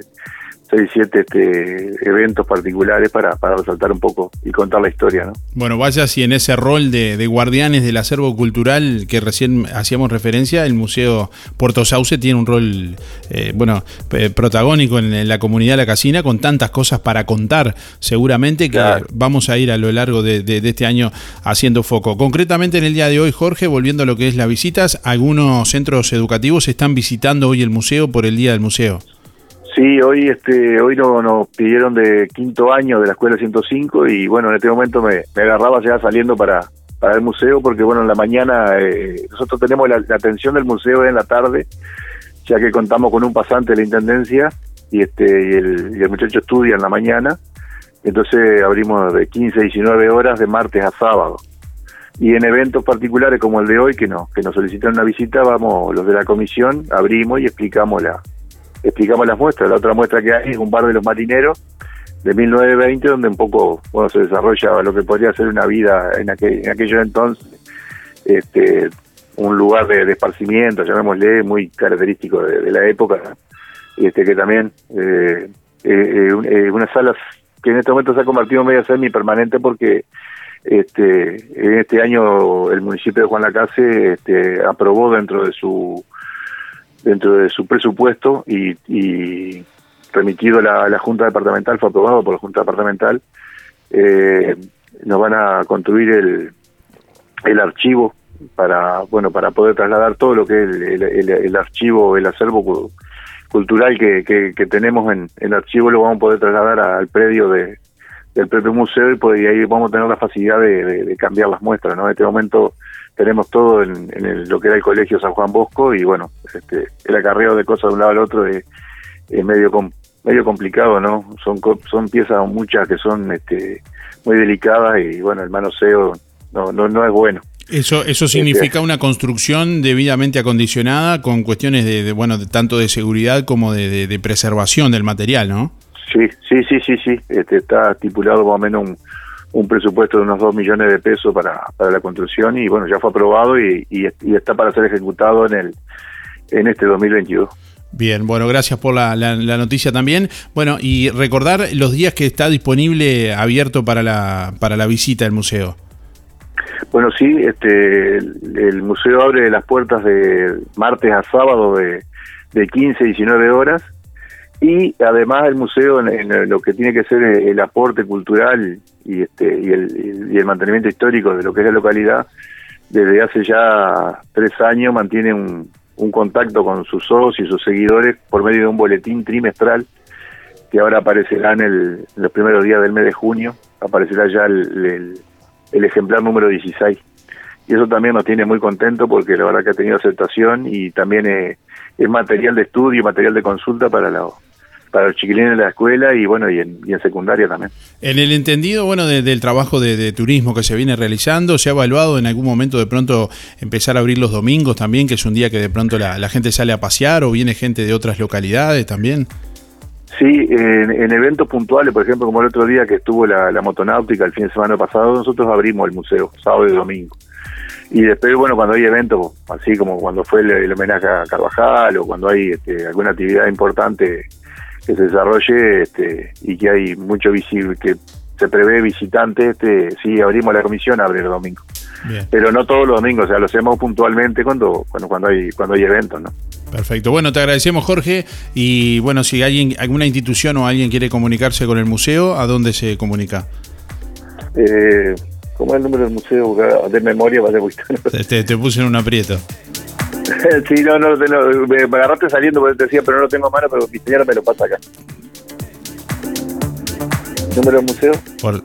seis, siete este, eventos particulares para, para resaltar un poco y contar la historia, ¿no? Bueno, vaya si en ese rol de, de guardianes del acervo cultural que recién hacíamos referencia, el Museo Puerto Sauce tiene un rol, eh, bueno, eh, protagónico en, en la comunidad de la casina con tantas cosas para contar, seguramente que vamos a ir a lo largo de, de- de este año haciendo foco. Concretamente en el día de hoy, Jorge, volviendo a lo que es las visitas, algunos centros educativos están visitando hoy el museo por el Día del Museo. Sí, hoy este hoy no, nos pidieron de quinto año de la escuela 105 y bueno, en este momento me, me agarraba ya saliendo para, para el museo porque bueno, en la mañana eh, nosotros tenemos la, atención del museo en la tarde, ya que contamos con un pasante de la Intendencia y este y el, y el muchacho estudia en la mañana, entonces abrimos de 15 a 19 horas de martes a sábado. Y en eventos particulares como el de hoy, que nos, que nos solicitan una visita, vamos los de la comisión, abrimos y explicamos la, explicamos las muestras. La otra muestra que hay es un bar de los marineros de 1920, donde un poco bueno se desarrolla lo que podría ser una vida en, aquel, en aquellos entonces, este, un lugar de, esparcimiento, llamémosle, muy característico de, la época, este que también eh, eh, eh, eh, una sala que en este momento se ha convertido en media semi permanente porque este en este año el municipio de Juan Lacase este, aprobó dentro de su dentro de su presupuesto y, y remitido a la, Junta Departamental, fue aprobado por la Junta Departamental, eh, nos van a construir el, el archivo para bueno para poder trasladar todo lo que es el, el- archivo, el acervo cu- cultural que, que, que tenemos en, en el archivo, lo vamos a poder trasladar al predio de, del propio museo y, y ahí vamos a tener la facilidad de, de- de cambiar las muestras. ¿no? En este momento tenemos todo en, en el- lo que era el Colegio San Juan Bosco y bueno, este, el acarreo de cosas de un lado al otro es, es medio com- medio complicado, ¿no? Son son piezas muchas que son este, muy delicadas y bueno, el manoseo no no, no es bueno. Eso, eso significa una construcción debidamente acondicionada con cuestiones de, de, bueno, de, tanto de seguridad como de, de- de preservación del material, ¿no? Sí, sí, sí, sí, sí. Este, está estipulado más o menos un, un presupuesto de unos 2 millones de pesos para, para la construcción y bueno, ya fue aprobado y, y, y está para ser ejecutado en el en este 2022. Bien, bueno, gracias por la, la- la noticia también. Bueno, y recordar los días que está disponible, abierto para la, para la visita al museo. Bueno, sí, este, el, el museo abre las puertas de martes a sábado de, de 15 a 19 horas y además el museo en, lo que tiene que ser el, aporte cultural y este y el, y el mantenimiento histórico de lo que es la localidad desde hace ya tres años mantiene un, un contacto con sus socios y sus seguidores por medio de un boletín trimestral que ahora aparecerá en, el, los primeros días del mes de junio aparecerá ya el, el- ejemplar número 16 y eso también nos tiene muy contentos porque la verdad que ha tenido aceptación y también eh, es material de estudio, material de consulta para la, para los chiquilines de la escuela y bueno y en, y en secundaria también. En el entendido, bueno, de- del trabajo de, de turismo que se viene realizando, ¿se ha evaluado en algún momento de pronto empezar a abrir los domingos también, que es un día que de pronto la, la gente sale a pasear o viene gente de otras localidades también? Sí, en, en eventos puntuales, por ejemplo, como el otro día que estuvo la, la motonáutica el fin de semana pasado, nosotros abrimos el museo, sábado y domingo. Y después, bueno, cuando hay eventos, así como cuando fue el, el homenaje a Carvajal o cuando hay este, alguna actividad importante que se desarrolle este, y que hay mucho visible, que se prevé visitantes, este, sí, abrimos la comisión, abre el domingo. Bien. Pero no todos los domingos, o sea, lo hacemos puntualmente cuando, cuando, cuando hay, cuando hay eventos, ¿no? Perfecto. Bueno, te agradecemos, Jorge. Y bueno, si alguien, alguna institución o alguien quiere comunicarse con el museo, ¿a dónde se comunica? Eh, ¿Cómo es el número del museo? De memoria, vale, te- te puse en un aprieto. sí, no, no, no, me, me agarraste saliendo porque te decía, pero no lo tengo a mano, pero mi señora me lo pasa acá. ¿Número del museo? Por,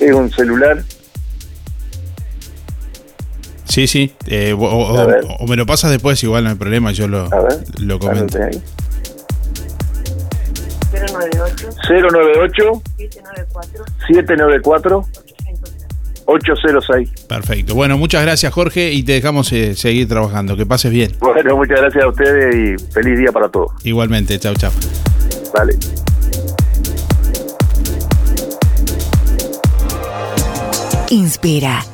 Es un celular. sí, sí. eh, o, me lo pasas después, igual no hay problema, yo lo, lo comento. 098 794 806. Perfecto. Bueno, muchas gracias, Jorge, y te dejamos eh, seguir trabajando. Que pases bien. Bueno, muchas gracias a ustedes y feliz día para todos. Igualmente, chau, chau. Vale. Inspira.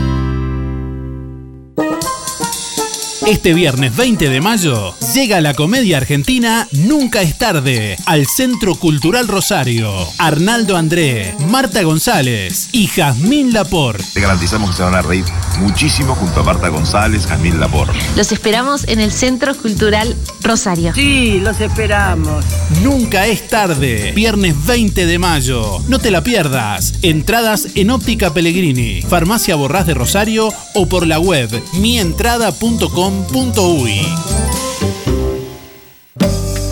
Bye. Este viernes 20 de mayo llega la comedia argentina Nunca es tarde al Centro Cultural Rosario. Arnaldo André, Marta González y Jazmín Laporte. Te garantizamos que se van a reír muchísimo junto a Marta González, Jamil Laporte. Los esperamos en el Centro Cultural Rosario. Sí, los esperamos. Nunca es tarde. Viernes 20 de mayo. No te la pierdas. Entradas en Óptica Pellegrini, Farmacia Borrás de Rosario o por la web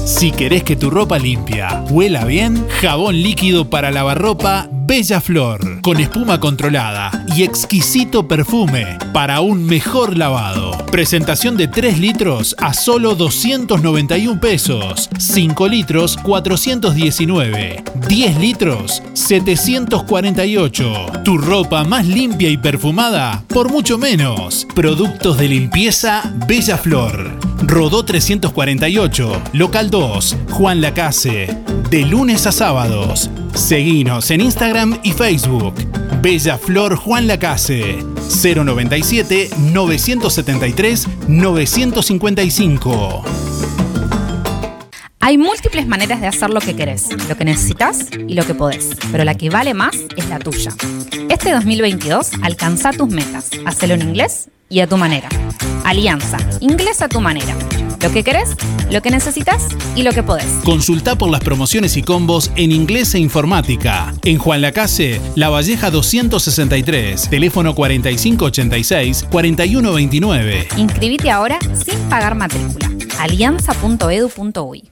Si querés que tu ropa limpia huela bien, jabón líquido para lavarropa Bella Flor, con espuma controlada y exquisito perfume para un mejor lavado. Presentación de 3 litros a solo 291 pesos, 5 litros 419, 10 litros 748. Tu ropa más limpia y perfumada por mucho menos. Productos de limpieza Bella Flor. Rodó 348, local 2, Juan Lacase. De lunes a sábados. Seguinos en Instagram y Facebook. Bella Flor Juan Lacase. 097 973 955. Hay múltiples maneras de hacer lo que querés, lo que necesitas y lo que podés, pero la que vale más es la tuya. Este 2022 alcanza tus metas, hacelo en inglés y a tu manera. Alianza, inglés a tu manera. Lo que querés, lo que necesitas y lo que podés. Consulta por las promociones y combos en inglés e informática. En Juan Lacase, La Valleja 263, teléfono 4586-4129. Inscribite ahora sin pagar matrícula. alianza.edu.uy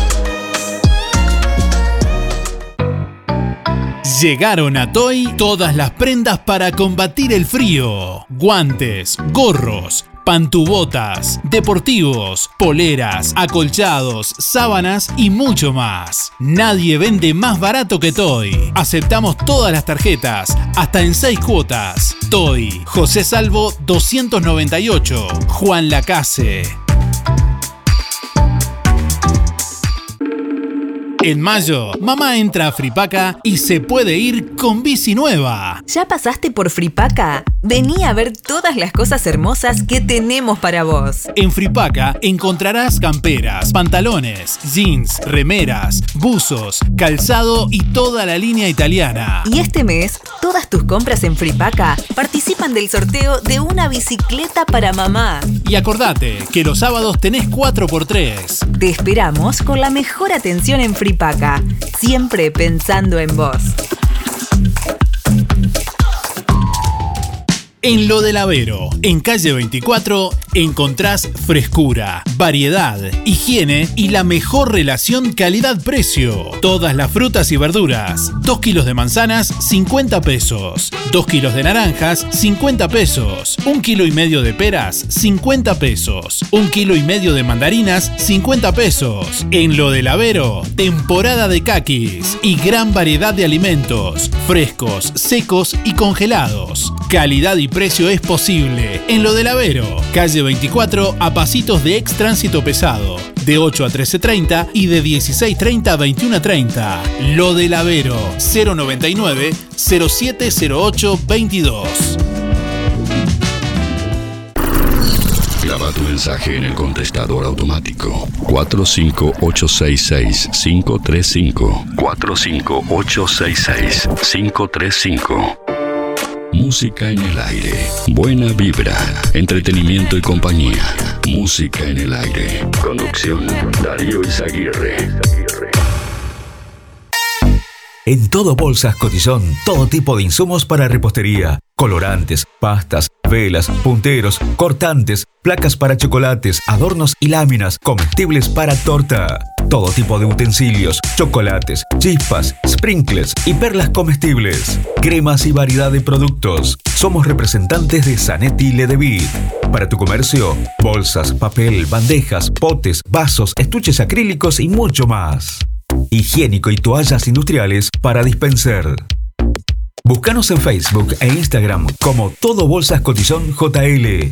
Llegaron a Toy todas las prendas para combatir el frío. Guantes, gorros, pantubotas, deportivos, poleras, acolchados, sábanas y mucho más. Nadie vende más barato que Toy. Aceptamos todas las tarjetas, hasta en 6 cuotas. Toy, José Salvo 298, Juan Lacase. En mayo, mamá entra a Fripaca y se puede ir con bici nueva. ¿Ya pasaste por Fripaca? Vení a ver todas las cosas hermosas que tenemos para vos. En Fripaca encontrarás camperas, pantalones, jeans, remeras, buzos, calzado y toda la línea italiana. Y este mes, todas tus compras en Fripaca participan del sorteo de una bicicleta para mamá. Y acordate que los sábados tenés 4x3. Te esperamos con la mejor atención en Fripaca, siempre pensando en vos. En Lo del Avero, en calle 24, encontrás frescura, variedad, higiene y la mejor relación calidad-precio. Todas las frutas y verduras. 2 kilos de manzanas, 50 pesos. 2 kilos de naranjas, 50 pesos. 1 kilo y medio de peras, 50 pesos. 1 kilo y medio de mandarinas, 50 pesos. En Lo del Avero, temporada de caquis y gran variedad de alimentos, frescos, secos y congelados. Calidad y precio es posible. En Lo del Avero, calle 24 a pasitos de ex tránsito pesado, de 8 a 13.30 y de 16.30 a 21.30. Lo del Avero, 099 0708 22. Graba tu mensaje en el contestador automático 45866-535. 45866-535. Música en el aire. Buena vibra. Entretenimiento y compañía. Música en el aire. Conducción Darío Izaguirre. En todo Bolsas Cotillón, todo tipo de insumos para repostería, colorantes, pastas, velas, punteros, cortantes, placas para chocolates, adornos y láminas, comestibles para torta. Todo tipo de utensilios, chocolates, chispas, sprinkles y perlas comestibles. Cremas y variedad de productos. Somos representantes de Zanetti Ledevit. Para tu comercio, bolsas, papel, bandejas, potes, vasos, estuches acrílicos y mucho más. Higiénico y toallas industriales para dispenser. Búscanos en Facebook e Instagram como Todo Bolsas Cotillón JL.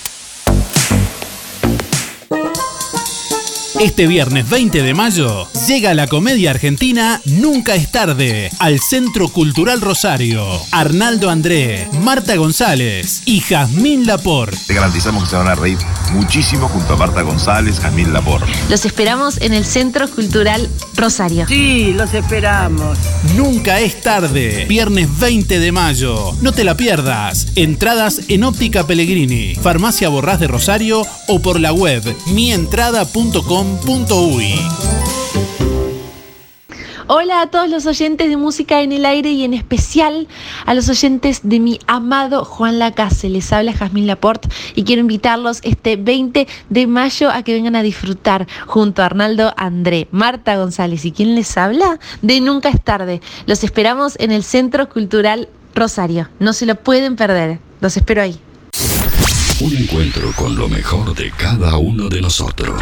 Este viernes 20 de mayo llega la comedia argentina Nunca es tarde al Centro Cultural Rosario. Arnaldo André, Marta González y Jazmín Laporte. Te garantizamos que se van a reír muchísimo junto a Marta González, Jamil Laporte. Los esperamos en el Centro Cultural Rosario. Sí, los esperamos. Nunca es tarde. Viernes 20 de mayo. No te la pierdas. Entradas en Óptica Pellegrini, Farmacia Borrás de Rosario o por la web mientrada.com.uy. Hola a todos los oyentes de Música en el Aire y en especial a los oyentes de mi amado Juan Lacase. Les habla Jazmín Laporte y quiero invitarlos este 20 de mayo a que vengan a disfrutar junto a Arnaldo André, Marta González y quien les habla de Nunca es tarde. Los esperamos en el Centro Cultural Rosario. No se lo pueden perder. Los espero ahí. Un encuentro con lo mejor de cada uno de nosotros.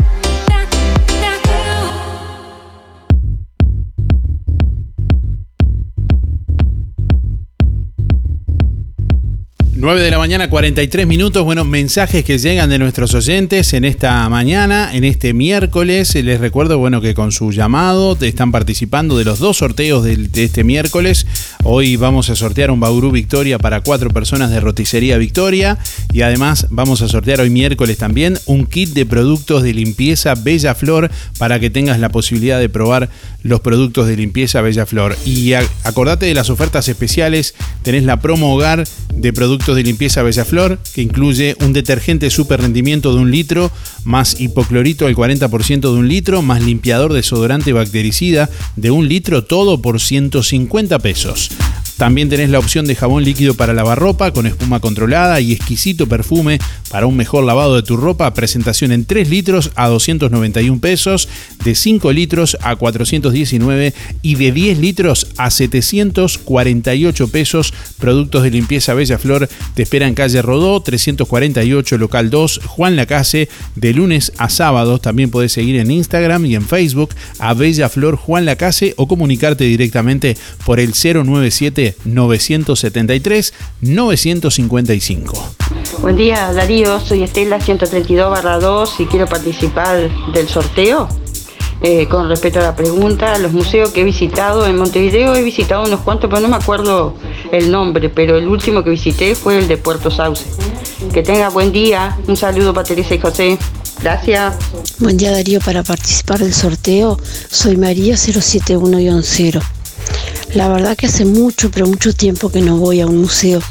9 de la mañana, 43 minutos. Bueno, mensajes que llegan de nuestros oyentes en esta mañana, en este miércoles. Les recuerdo, bueno, que con su llamado están participando de los dos sorteos de, este miércoles. Hoy vamos a sortear un Bauru Victoria para cuatro personas de Roticería Victoria. Y además vamos a sortear hoy miércoles también un kit de productos de limpieza Bella Flor para que tengas la posibilidad de probar los productos de limpieza Bella Flor. Y acordate de las ofertas especiales. Tenés la promo hogar de productos de limpieza Bellaflor, que incluye un detergente super rendimiento de un litro, más hipoclorito al 40% de un litro, más limpiador desodorante bactericida de un litro, todo por 150 pesos. También tenés la opción de jabón líquido para lavar ropa con espuma controlada y exquisito perfume para un mejor lavado de tu ropa. Presentación en 3 litros a 291 pesos, de 5 litros a 419 y de 10 litros a 748 pesos. Productos de limpieza Bella Flor te espera en calle Rodó 348 local 2 Juan Lacase de lunes a sábados. También podés seguir en Instagram y en Facebook a Bella Flor Juan Lacase o comunicarte directamente por el 097 973 955. Buen día Darío, soy Estela 132 barra 2 y quiero participar del sorteo. Eh, con respecto a la pregunta, los museos que he visitado en Montevideo he visitado unos cuantos, pero no me acuerdo el nombre, pero el último que visité fue el de Puerto Sauce. Que tenga buen día, un saludo para Teresa y José. Gracias. Buen día Darío, para participar del sorteo soy María 071-0. La verdad que hace mucho, pero mucho tiempo que no voy a un museo,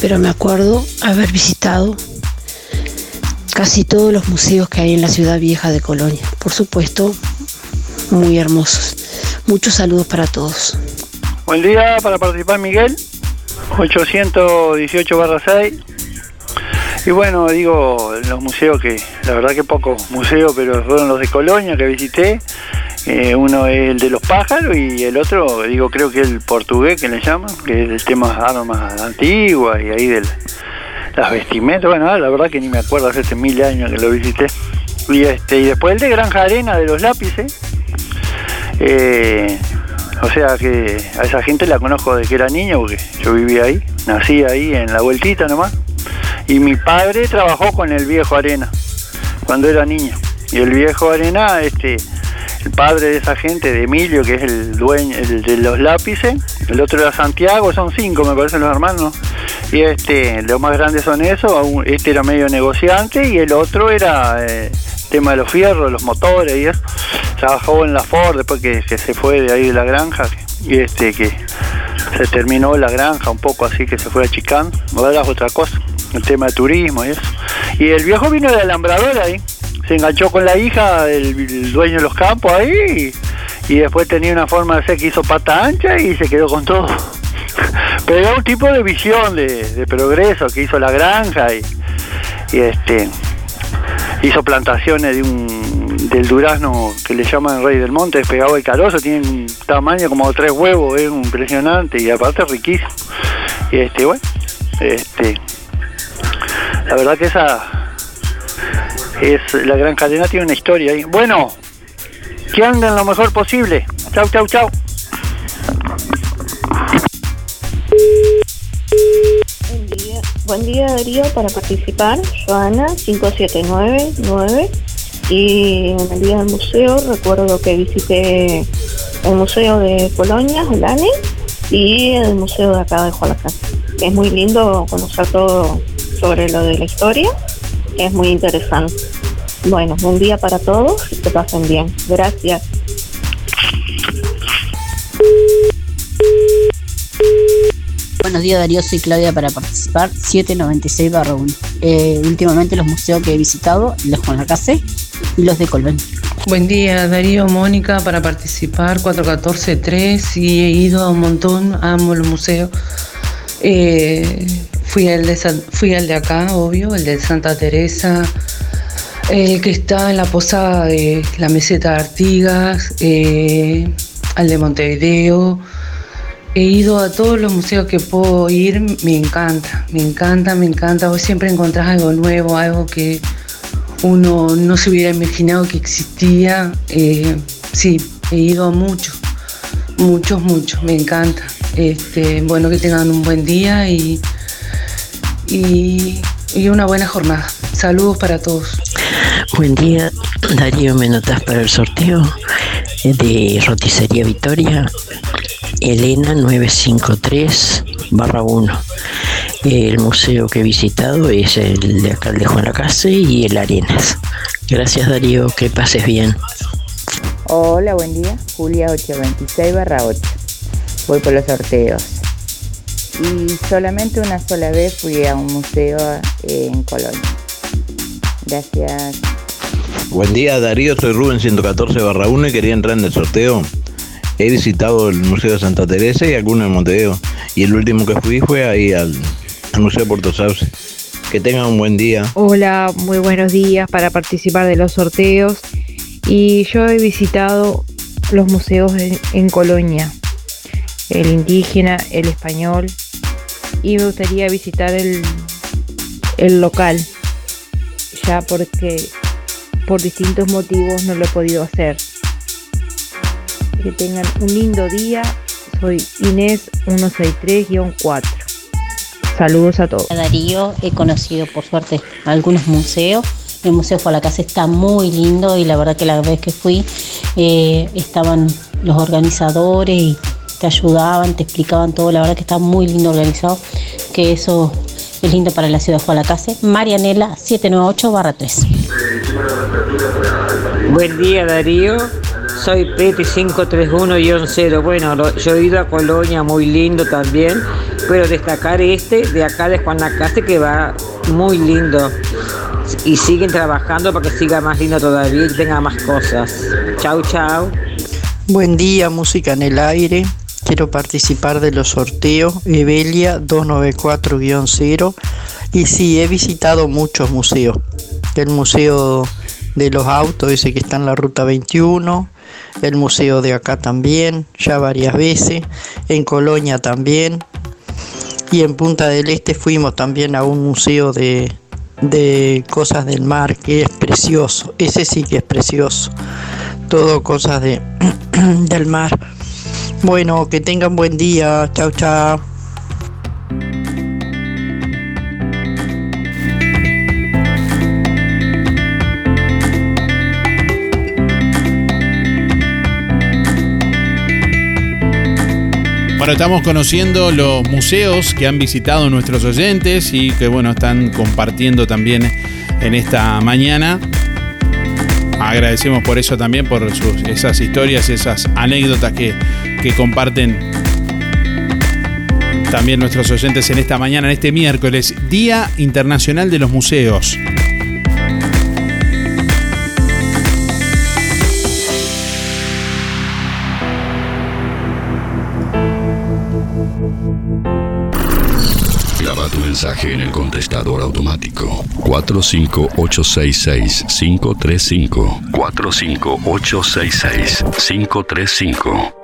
pero me acuerdo haber visitado casi todos los museos que hay en la ciudad vieja de Colonia. Por supuesto, muy hermosos. Muchos saludos para todos. Buen día para participar Miguel, 818 barra 6. Y bueno, digo, los museos que, la verdad que pocos museos, pero fueron los de Colonia que visité. Eh, uno es el de los pájaros y el otro, digo, creo que el portugués que le llaman, que es el tema de armas antiguas y ahí del las vestimentas. Bueno, ah, la verdad que ni me acuerdo, hace mil años que lo visité. Y, este, y después el de Granja Arena de los lápices. Eh, o sea que a esa gente la conozco de que era niño, porque yo vivía ahí, nací ahí en la vueltita nomás. Y mi padre trabajó con el viejo Arena cuando era niño. Y el viejo Arena este, el padre de esa gente, de Emilio, que es el dueño el de los lápices, el otro era Santiago, son cinco me parecen los hermanos, y este, los más grandes son esos, este era medio negociante y el otro era eh, tema de los fierros, los motores y eso, trabajó en la Ford después que, se fue de ahí de la granja, y este que se terminó la granja un poco así que se fue achicando, ahora es otra cosa, el tema de turismo y eso. Y el viejo vino de alambrador ahí, se enganchó con la hija del, el dueño de los campos ahí y, después tenía una forma de ser que hizo pata ancha y se quedó con todo. Pero era un tipo de visión de, de progreso que hizo la granja y, y este hizo plantaciones de un del durazno que le llaman rey del monte, despegado y carozo, tiene un tamaño como tres huevos, es impresionante y aparte riquísimo. Y este, bueno, este la verdad que esa es la gran cadena tiene una historia ahí. Bueno, que anden lo mejor posible. Chau, chau, chau. Buen día, Darío para participar, Joana 5799 y en el día del museo recuerdo que visité el museo de Colonia, el ANE y el museo de acá de Jualacán. Es muy lindo conocer todo sobre lo de la historia, es muy interesante. Bueno, buen día para todos y que pasen bien. Gracias. Buenos días Darío, soy Claudia para participar 796 barra 1. Eh, últimamente los museos que he visitado, los Juan Lacase y los de Colón. Buen día, Darío, Mónica, para participar 414-3 y he ido a un montón, amo los museos. Eh, fui, al de fui de acá, obvio, el de Santa Teresa, el que está en la posada de la meseta de Artigas, eh, al de Montevideo. He ido a todos los museos que puedo ir, me encanta, me encanta, me encanta. Vos siempre encontrás algo nuevo, algo que uno no se hubiera imaginado que existía. Eh, sí, he ido a muchos, muchos, muchos, me encanta. Este, bueno, que tengan un buen día y, y, y una buena jornada. Saludos para todos. Buen día, Darío, me notas para el sorteo de Roticería Victoria, Elena 953 barra 1. El museo que he visitado es el de acá, el de Juan Lacase y el Arenas. Gracias Darío, que pases bien. Hola, buen día. Julia 826 barra 8. Voy por los sorteos. Y solamente una sola vez fui a un museo eh, en Colonia. Gracias. Buen día Darío, soy Rubén 114 barra 1 y quería entrar en el sorteo. He visitado el Museo de Santa Teresa y alguno en Montevideo. Y el último que fui fue ahí al, al Museo de Puerto Sauce. Que tengan un buen día. Hola, muy buenos días para participar de los sorteos. Y yo he visitado los museos en, en Colonia, el indígena, el español, y me gustaría visitar el, el local, ya porque por distintos motivos no lo he podido hacer. Que tengan un lindo día. Soy Inés 163-4. Saludos a todos. Darío, he conocido por suerte algunos museos. El Museo Juan Casa está muy lindo y la verdad que la vez que fui eh, estaban los organizadores y te ayudaban, te explicaban todo. La verdad que está muy lindo organizado, que eso es lindo para la ciudad de Juan Casa. Marianela 798-3. Buen día Darío, soy Pepe 531-0. Bueno, lo- yo he ido a Colonia, muy lindo también, pero destacar este de acá de Juan Lacaste que va muy lindo. Y siguen trabajando para que siga más lindo todavía y tenga más cosas. Chau, chau. Buen día, música en el aire. Quiero participar de los sorteos Evelia 294-0. Y sí, he visitado muchos museos. El museo de los autos, ese que está en la ruta 21. El museo de acá también, ya varias veces. En Colonia también. Y en Punta del Este fuimos también a un museo de, de cosas del mar, que es precioso. Ese sí que es precioso. Todo cosas de, del mar. Bueno, que tengan buen día. Chao, chao. Bueno, estamos conociendo los museos que han visitado nuestros oyentes y que bueno, están compartiendo también en esta mañana. Agradecemos por eso también, por sus, esas historias, esas anécdotas que que comparten también nuestros oyentes en esta mañana, en este miércoles, Día Internacional de los Museos. Graba tu mensaje en el contestador automático 45866-535. 45866-535.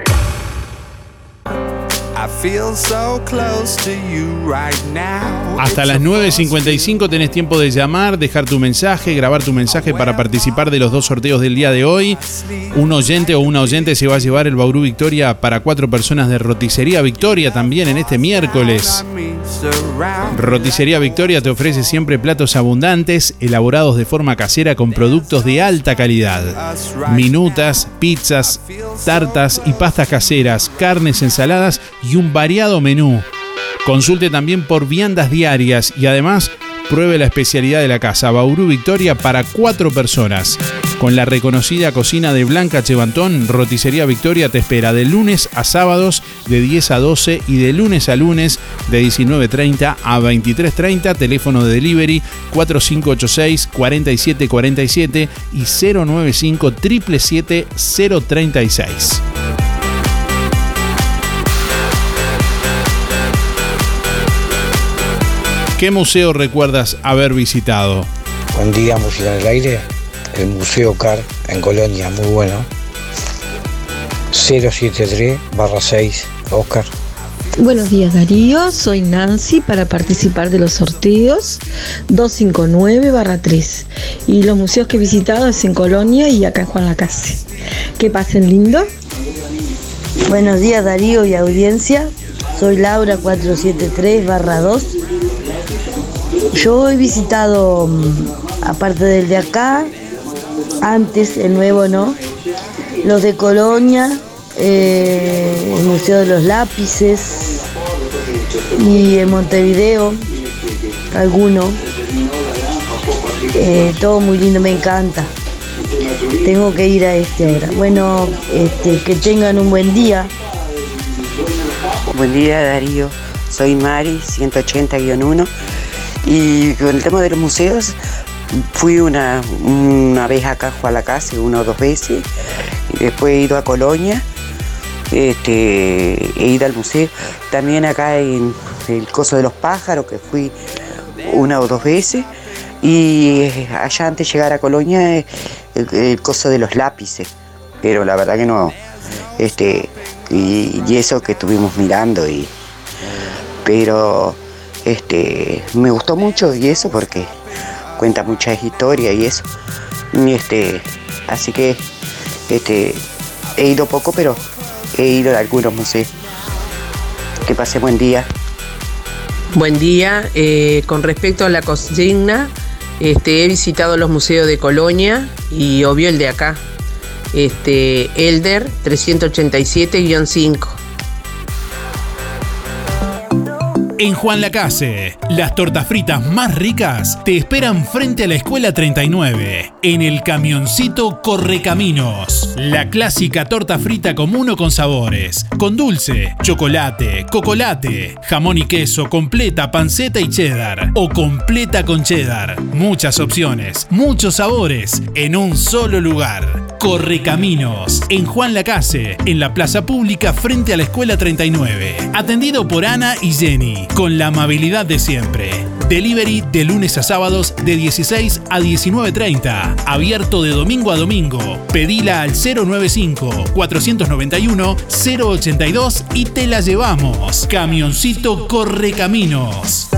Hasta las 9.55 tenés tiempo de llamar, dejar tu mensaje, grabar tu mensaje para participar de los dos sorteos del día de hoy. Un oyente o una oyente se va a llevar el Bauru Victoria para cuatro personas de Roticería Victoria también en este miércoles. Roticería Victoria te ofrece siempre platos abundantes, elaborados de forma casera con productos de alta calidad. Minutas, pizzas, tartas y pastas caseras, carnes, ensaladas y un variado menú. Consulte también por viandas diarias y además pruebe la especialidad de la casa, Bauru Victoria para cuatro personas. Con la reconocida cocina de Blanca Chevantón, Roticería Victoria te espera de lunes a sábados de 10 a 12 y de lunes a lunes de 19.30 a 23.30, teléfono de delivery 4586-4747 y 095 777 036. ¿Qué museo recuerdas haber visitado? Buen día, Música en el Aire. El Museo CAR en Colonia, muy bueno. 073-6, Oscar. Buenos días Darío, soy Nancy para participar de los sorteos 259-3 y los museos que he visitado es en Colonia y acá en Juan Lacase. Que pasen lindo. Buenos días Darío y audiencia, soy Laura 473-2 yo he visitado, mm, aparte del de acá, antes, el nuevo no, los de Colonia, eh, el Museo de los Lápices y en Montevideo, alguno. Eh, todo muy lindo, me encanta. Tengo que ir a este ahora. Bueno, este, que tengan un buen día. Buen día Darío, soy Mari, 180-1 y con el tema de los museos, fui una, una vez acá a la casa, una o dos veces. Después he ido a Colonia, este, he ido al museo. También acá en el Coso de los Pájaros, que fui una o dos veces. Y allá antes de llegar a Colonia, el, el Coso de los Lápices. Pero la verdad que no. Este, y, y eso que estuvimos mirando. Y, pero este, me gustó mucho y eso porque cuenta muchas historias y eso. Y este, así que este, he ido poco, pero he ido a algunos museos. Que pase buen día. Buen día. Eh, con respecto a la consigna, este, he visitado los museos de Colonia y obvio el de acá. Este, Elder 387-5. En Juan Lacase, las tortas fritas más ricas te esperan frente a la Escuela 39, en el camioncito Correcaminos. La clásica torta frita común o con sabores, con dulce, chocolate, cocolate, jamón y queso, completa, panceta y cheddar, o completa con cheddar. Muchas opciones, muchos sabores, en un solo lugar. Correcaminos, en Juan Lacase, en la plaza pública frente a la Escuela 39. Atendido por Ana y Jenny con la amabilidad de siempre. Delivery de lunes a sábados de 16 a 19.30. Abierto de domingo a domingo. Pedila al 095-491-082 y te la llevamos. Camioncito Correcaminos.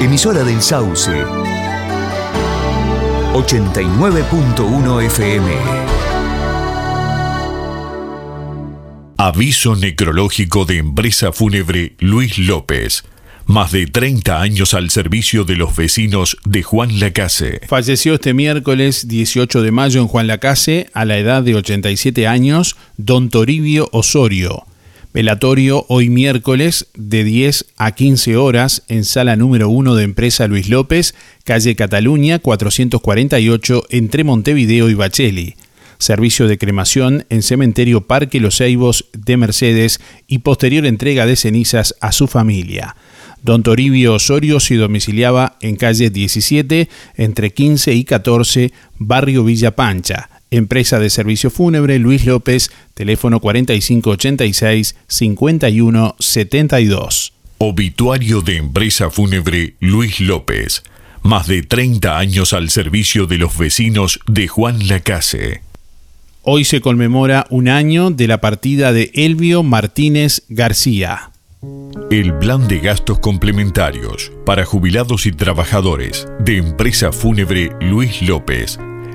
Emisora del Sauce. 89.1 FM. Aviso necrológico de empresa fúnebre Luis López. Más de 30 años al servicio de los vecinos de Juan Lacase. Falleció este miércoles 18 de mayo en Juan Lacase, a la edad de 87 años, don Toribio Osorio. Velatorio hoy miércoles de 10 a 15 horas en sala número 1 de Empresa Luis López, calle Cataluña 448 entre Montevideo y Bacheli servicio de cremación en Cementerio Parque Los Ceibos de Mercedes y posterior entrega de cenizas a su familia. Don Toribio Osorio se domiciliaba en calle 17, entre 15 y 14, barrio Villa Pancha. Empresa de servicio fúnebre Luis López, teléfono 4586-5172. Obituario de empresa fúnebre Luis López. Más de 30 años al servicio de los vecinos de Juan Lacase. Hoy se conmemora un año de la partida de Elvio Martínez García. El plan de gastos complementarios para jubilados y trabajadores de empresa fúnebre Luis López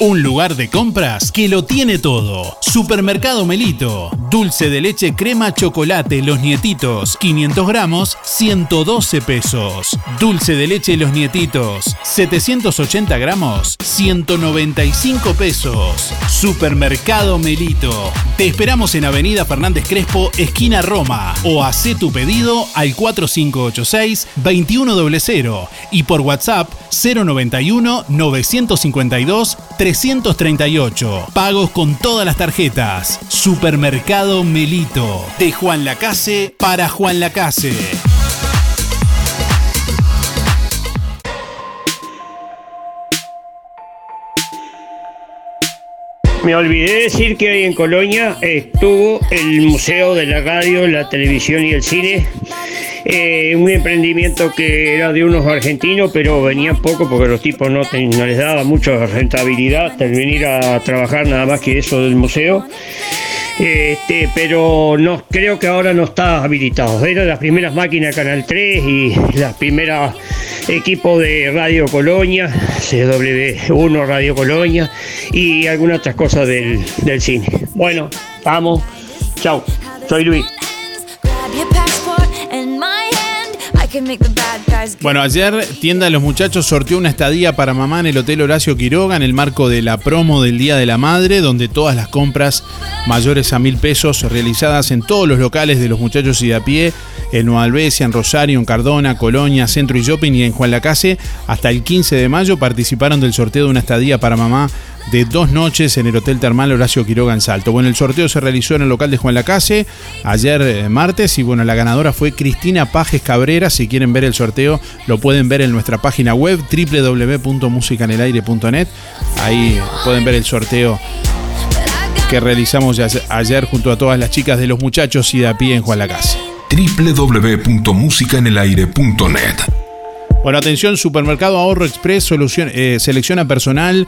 Un lugar de compras que lo tiene todo. Supermercado Melito. Dulce de leche crema chocolate Los Nietitos. 500 gramos, 112 pesos. Dulce de leche Los Nietitos. 780 gramos, 195 pesos. Supermercado Melito. Te esperamos en Avenida Fernández Crespo, esquina Roma. O haz tu pedido al 4586-2100 y por WhatsApp 091 952 338. Pagos con todas las tarjetas. Supermercado Melito. De Juan Lacase para Juan Lacase. Me olvidé decir que hoy en Colonia estuvo el Museo de la Radio, la Televisión y el Cine. Eh, un emprendimiento que era de unos argentinos, pero venían poco porque los tipos no, les daba mucha rentabilidad venir a trabajar nada más que eso del museo. Este, pero no, creo que ahora no está habilitado. Eran las primeras máquinas Canal 3 y las primeras equipos de Radio Colonia, CW1 Radio Colonia y algunas otras cosas del, del cine. Bueno, vamos. Chao. Soy Luis. Bueno, ayer Tienda de los Muchachos sorteó una estadía para mamá en el Hotel Horacio Quiroga en el marco de la promo del Día de la Madre, donde todas las compras mayores a mil pesos realizadas en todos los locales de los muchachos y de a pie, en Nueva Albesia, en Rosario, en Cardona, Colonia, Centro y Shopping y en Juan Lacase, hasta el 15 de mayo participaron del sorteo de una estadía para mamá de dos noches en el Hotel Termal Horacio Quiroga en Salto. Bueno, el sorteo se realizó en el local de Juan Lacase ayer eh, martes y bueno, la ganadora fue Cristina Pajes Cabrera. Si quieren ver el sorteo, lo pueden ver en nuestra página web www.musicanelaire.net. Ahí pueden ver el sorteo que realizamos ayer junto a todas las chicas de los muchachos y de a pie en Juan Lacase. www.musicanelaire.net bueno, atención, Supermercado Ahorro Express eh, selecciona personal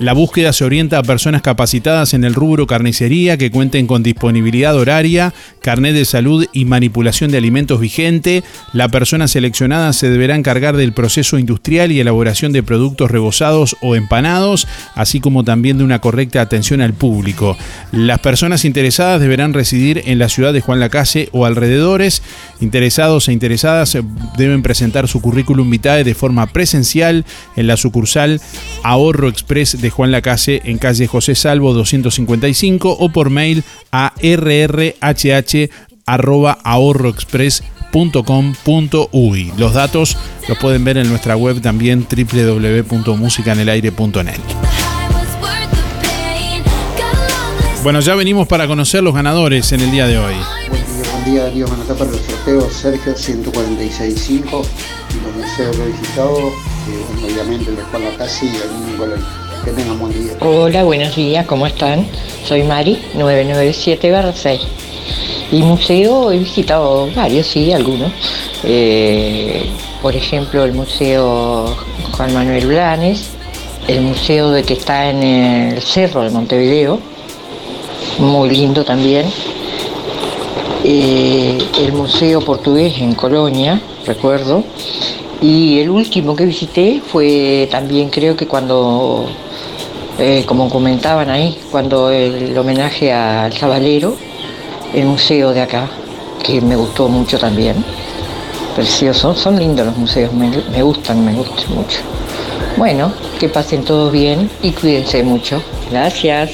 la búsqueda se orienta a personas capacitadas en el rubro carnicería que cuenten con disponibilidad horaria, carnet de salud y manipulación de alimentos vigente. La persona seleccionada se deberá encargar del proceso industrial y elaboración de productos rebozados o empanados, así como también de una correcta atención al público. Las personas interesadas deberán residir en la ciudad de Juan Lacase o alrededores. Interesados e interesadas deben presentar su currículum vitae de forma presencial en la sucursal Ahorro Express de Juan Lacase en calle José Salvo 255 o por mail a rrhh@ahorroexpress.com.uy. Los datos los pueden ver en nuestra web también www.musicanelaire.net. Bueno, ya venimos para conocer los ganadores en el día de hoy. Buen día, buen día Darío Manatá para los sorteos Sergio 1465 y los deseos que he visitado, obviamente el de Juan Lacase y Colonia. Hola, buenos días, ¿cómo están? Soy Mari, 997 6. Y museo he visitado varios, sí, algunos. Eh, por ejemplo, el Museo Juan Manuel Blanes, el museo de que está en el Cerro de Montevideo, muy lindo también. Eh, el Museo Portugués en Colonia, recuerdo. Y el último que visité fue también creo que cuando, eh, como comentaban ahí, cuando el homenaje al Zabalero, el museo de acá, que me gustó mucho también. Precioso, son lindos los museos, me, me gustan, me gustan mucho. Bueno, que pasen todos bien y cuídense mucho. Gracias.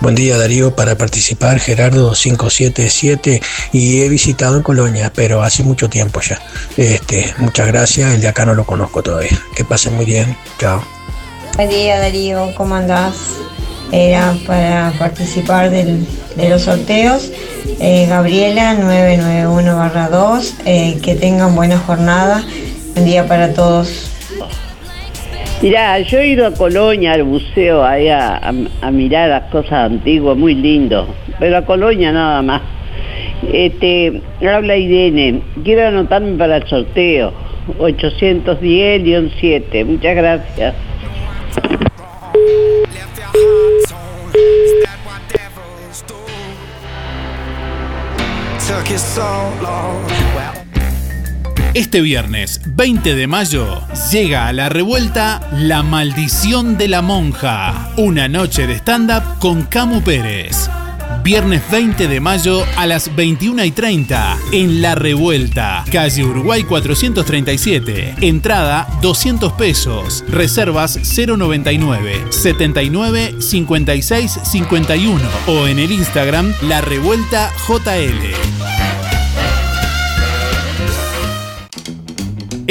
Buen día Darío, para participar Gerardo 577 y he visitado en Colonia, pero hace mucho tiempo ya. Este, muchas gracias, el de acá no lo conozco todavía. Que pasen muy bien, chao. Buen día Darío, ¿cómo andás? Era para participar de los sorteos. Eh, Gabriela 991-2, eh, que tengan buena jornada. Buen día para todos. Mirá, yo he ido a Colonia, al museo, ahí a, a- a mirar las cosas antiguas, muy lindo. Pero a Colonia nada más. Este, habla Irene, quiero anotarme para el sorteo. 810-7. Muchas gracias. Este viernes 20 de mayo llega a la revuelta La Maldición de la Monja, una noche de stand-up con Camu Pérez. Viernes 20 de mayo a las 21 y 30 en La Revuelta, calle Uruguay 437. Entrada 200 pesos. Reservas 099 79 56 51 o en el Instagram La Revuelta JL.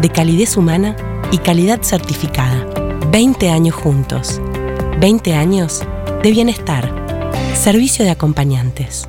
de calidez humana y calidad certificada. 20 años juntos. 20 años de bienestar. Servicio de acompañantes.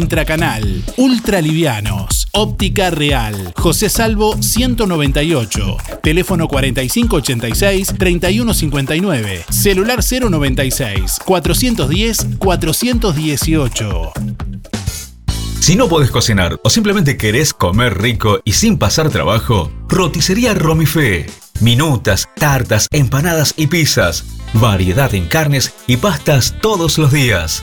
intracanal. Ultra livianos. Óptica Real. José Salvo 198. Teléfono 4586-3159. Celular 096-410-418. Si no podés cocinar o simplemente querés comer rico y sin pasar trabajo, roticería Romifé. Minutas, tartas, empanadas y pizzas. Variedad en carnes y pastas todos los días.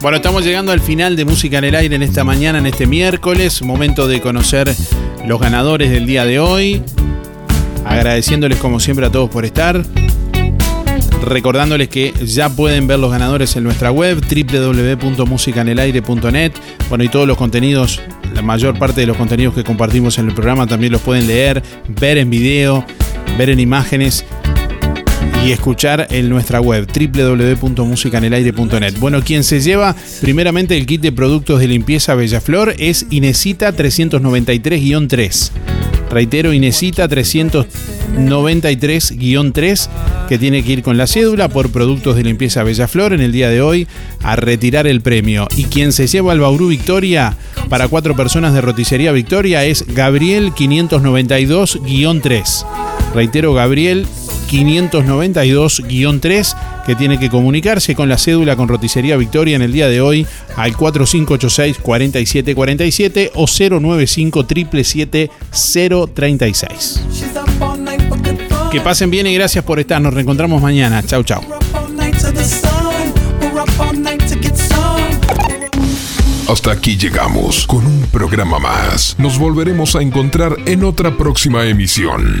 Bueno, estamos llegando al final de Música en el Aire en esta mañana, en este miércoles. Momento de conocer los ganadores del día de hoy. Agradeciéndoles como siempre a todos por estar. Recordándoles que ya pueden ver los ganadores en nuestra web www.musicanelaire.net. Bueno, y todos los contenidos, la mayor parte de los contenidos que compartimos en el programa también los pueden leer, ver en video, ver en imágenes y escuchar en nuestra web www.musicanelaire.net. Bueno, quien se lleva primeramente el kit de productos de limpieza Bellaflor es Inesita 393-3. Reitero, Inesita 393-3, que tiene que ir con la cédula por productos de limpieza Bellaflor en el día de hoy a retirar el premio. Y quien se lleva al Bauru Victoria para cuatro personas de Roticería Victoria es Gabriel 592-3. Reitero, Gabriel 592-3 que tiene que comunicarse con la cédula con Roticería Victoria en el día de hoy al 4586-4747 o 095 036 Que pasen bien y gracias por estar. Nos reencontramos mañana. Chau, chau. Hasta aquí llegamos con un programa más. Nos volveremos a encontrar en otra próxima emisión.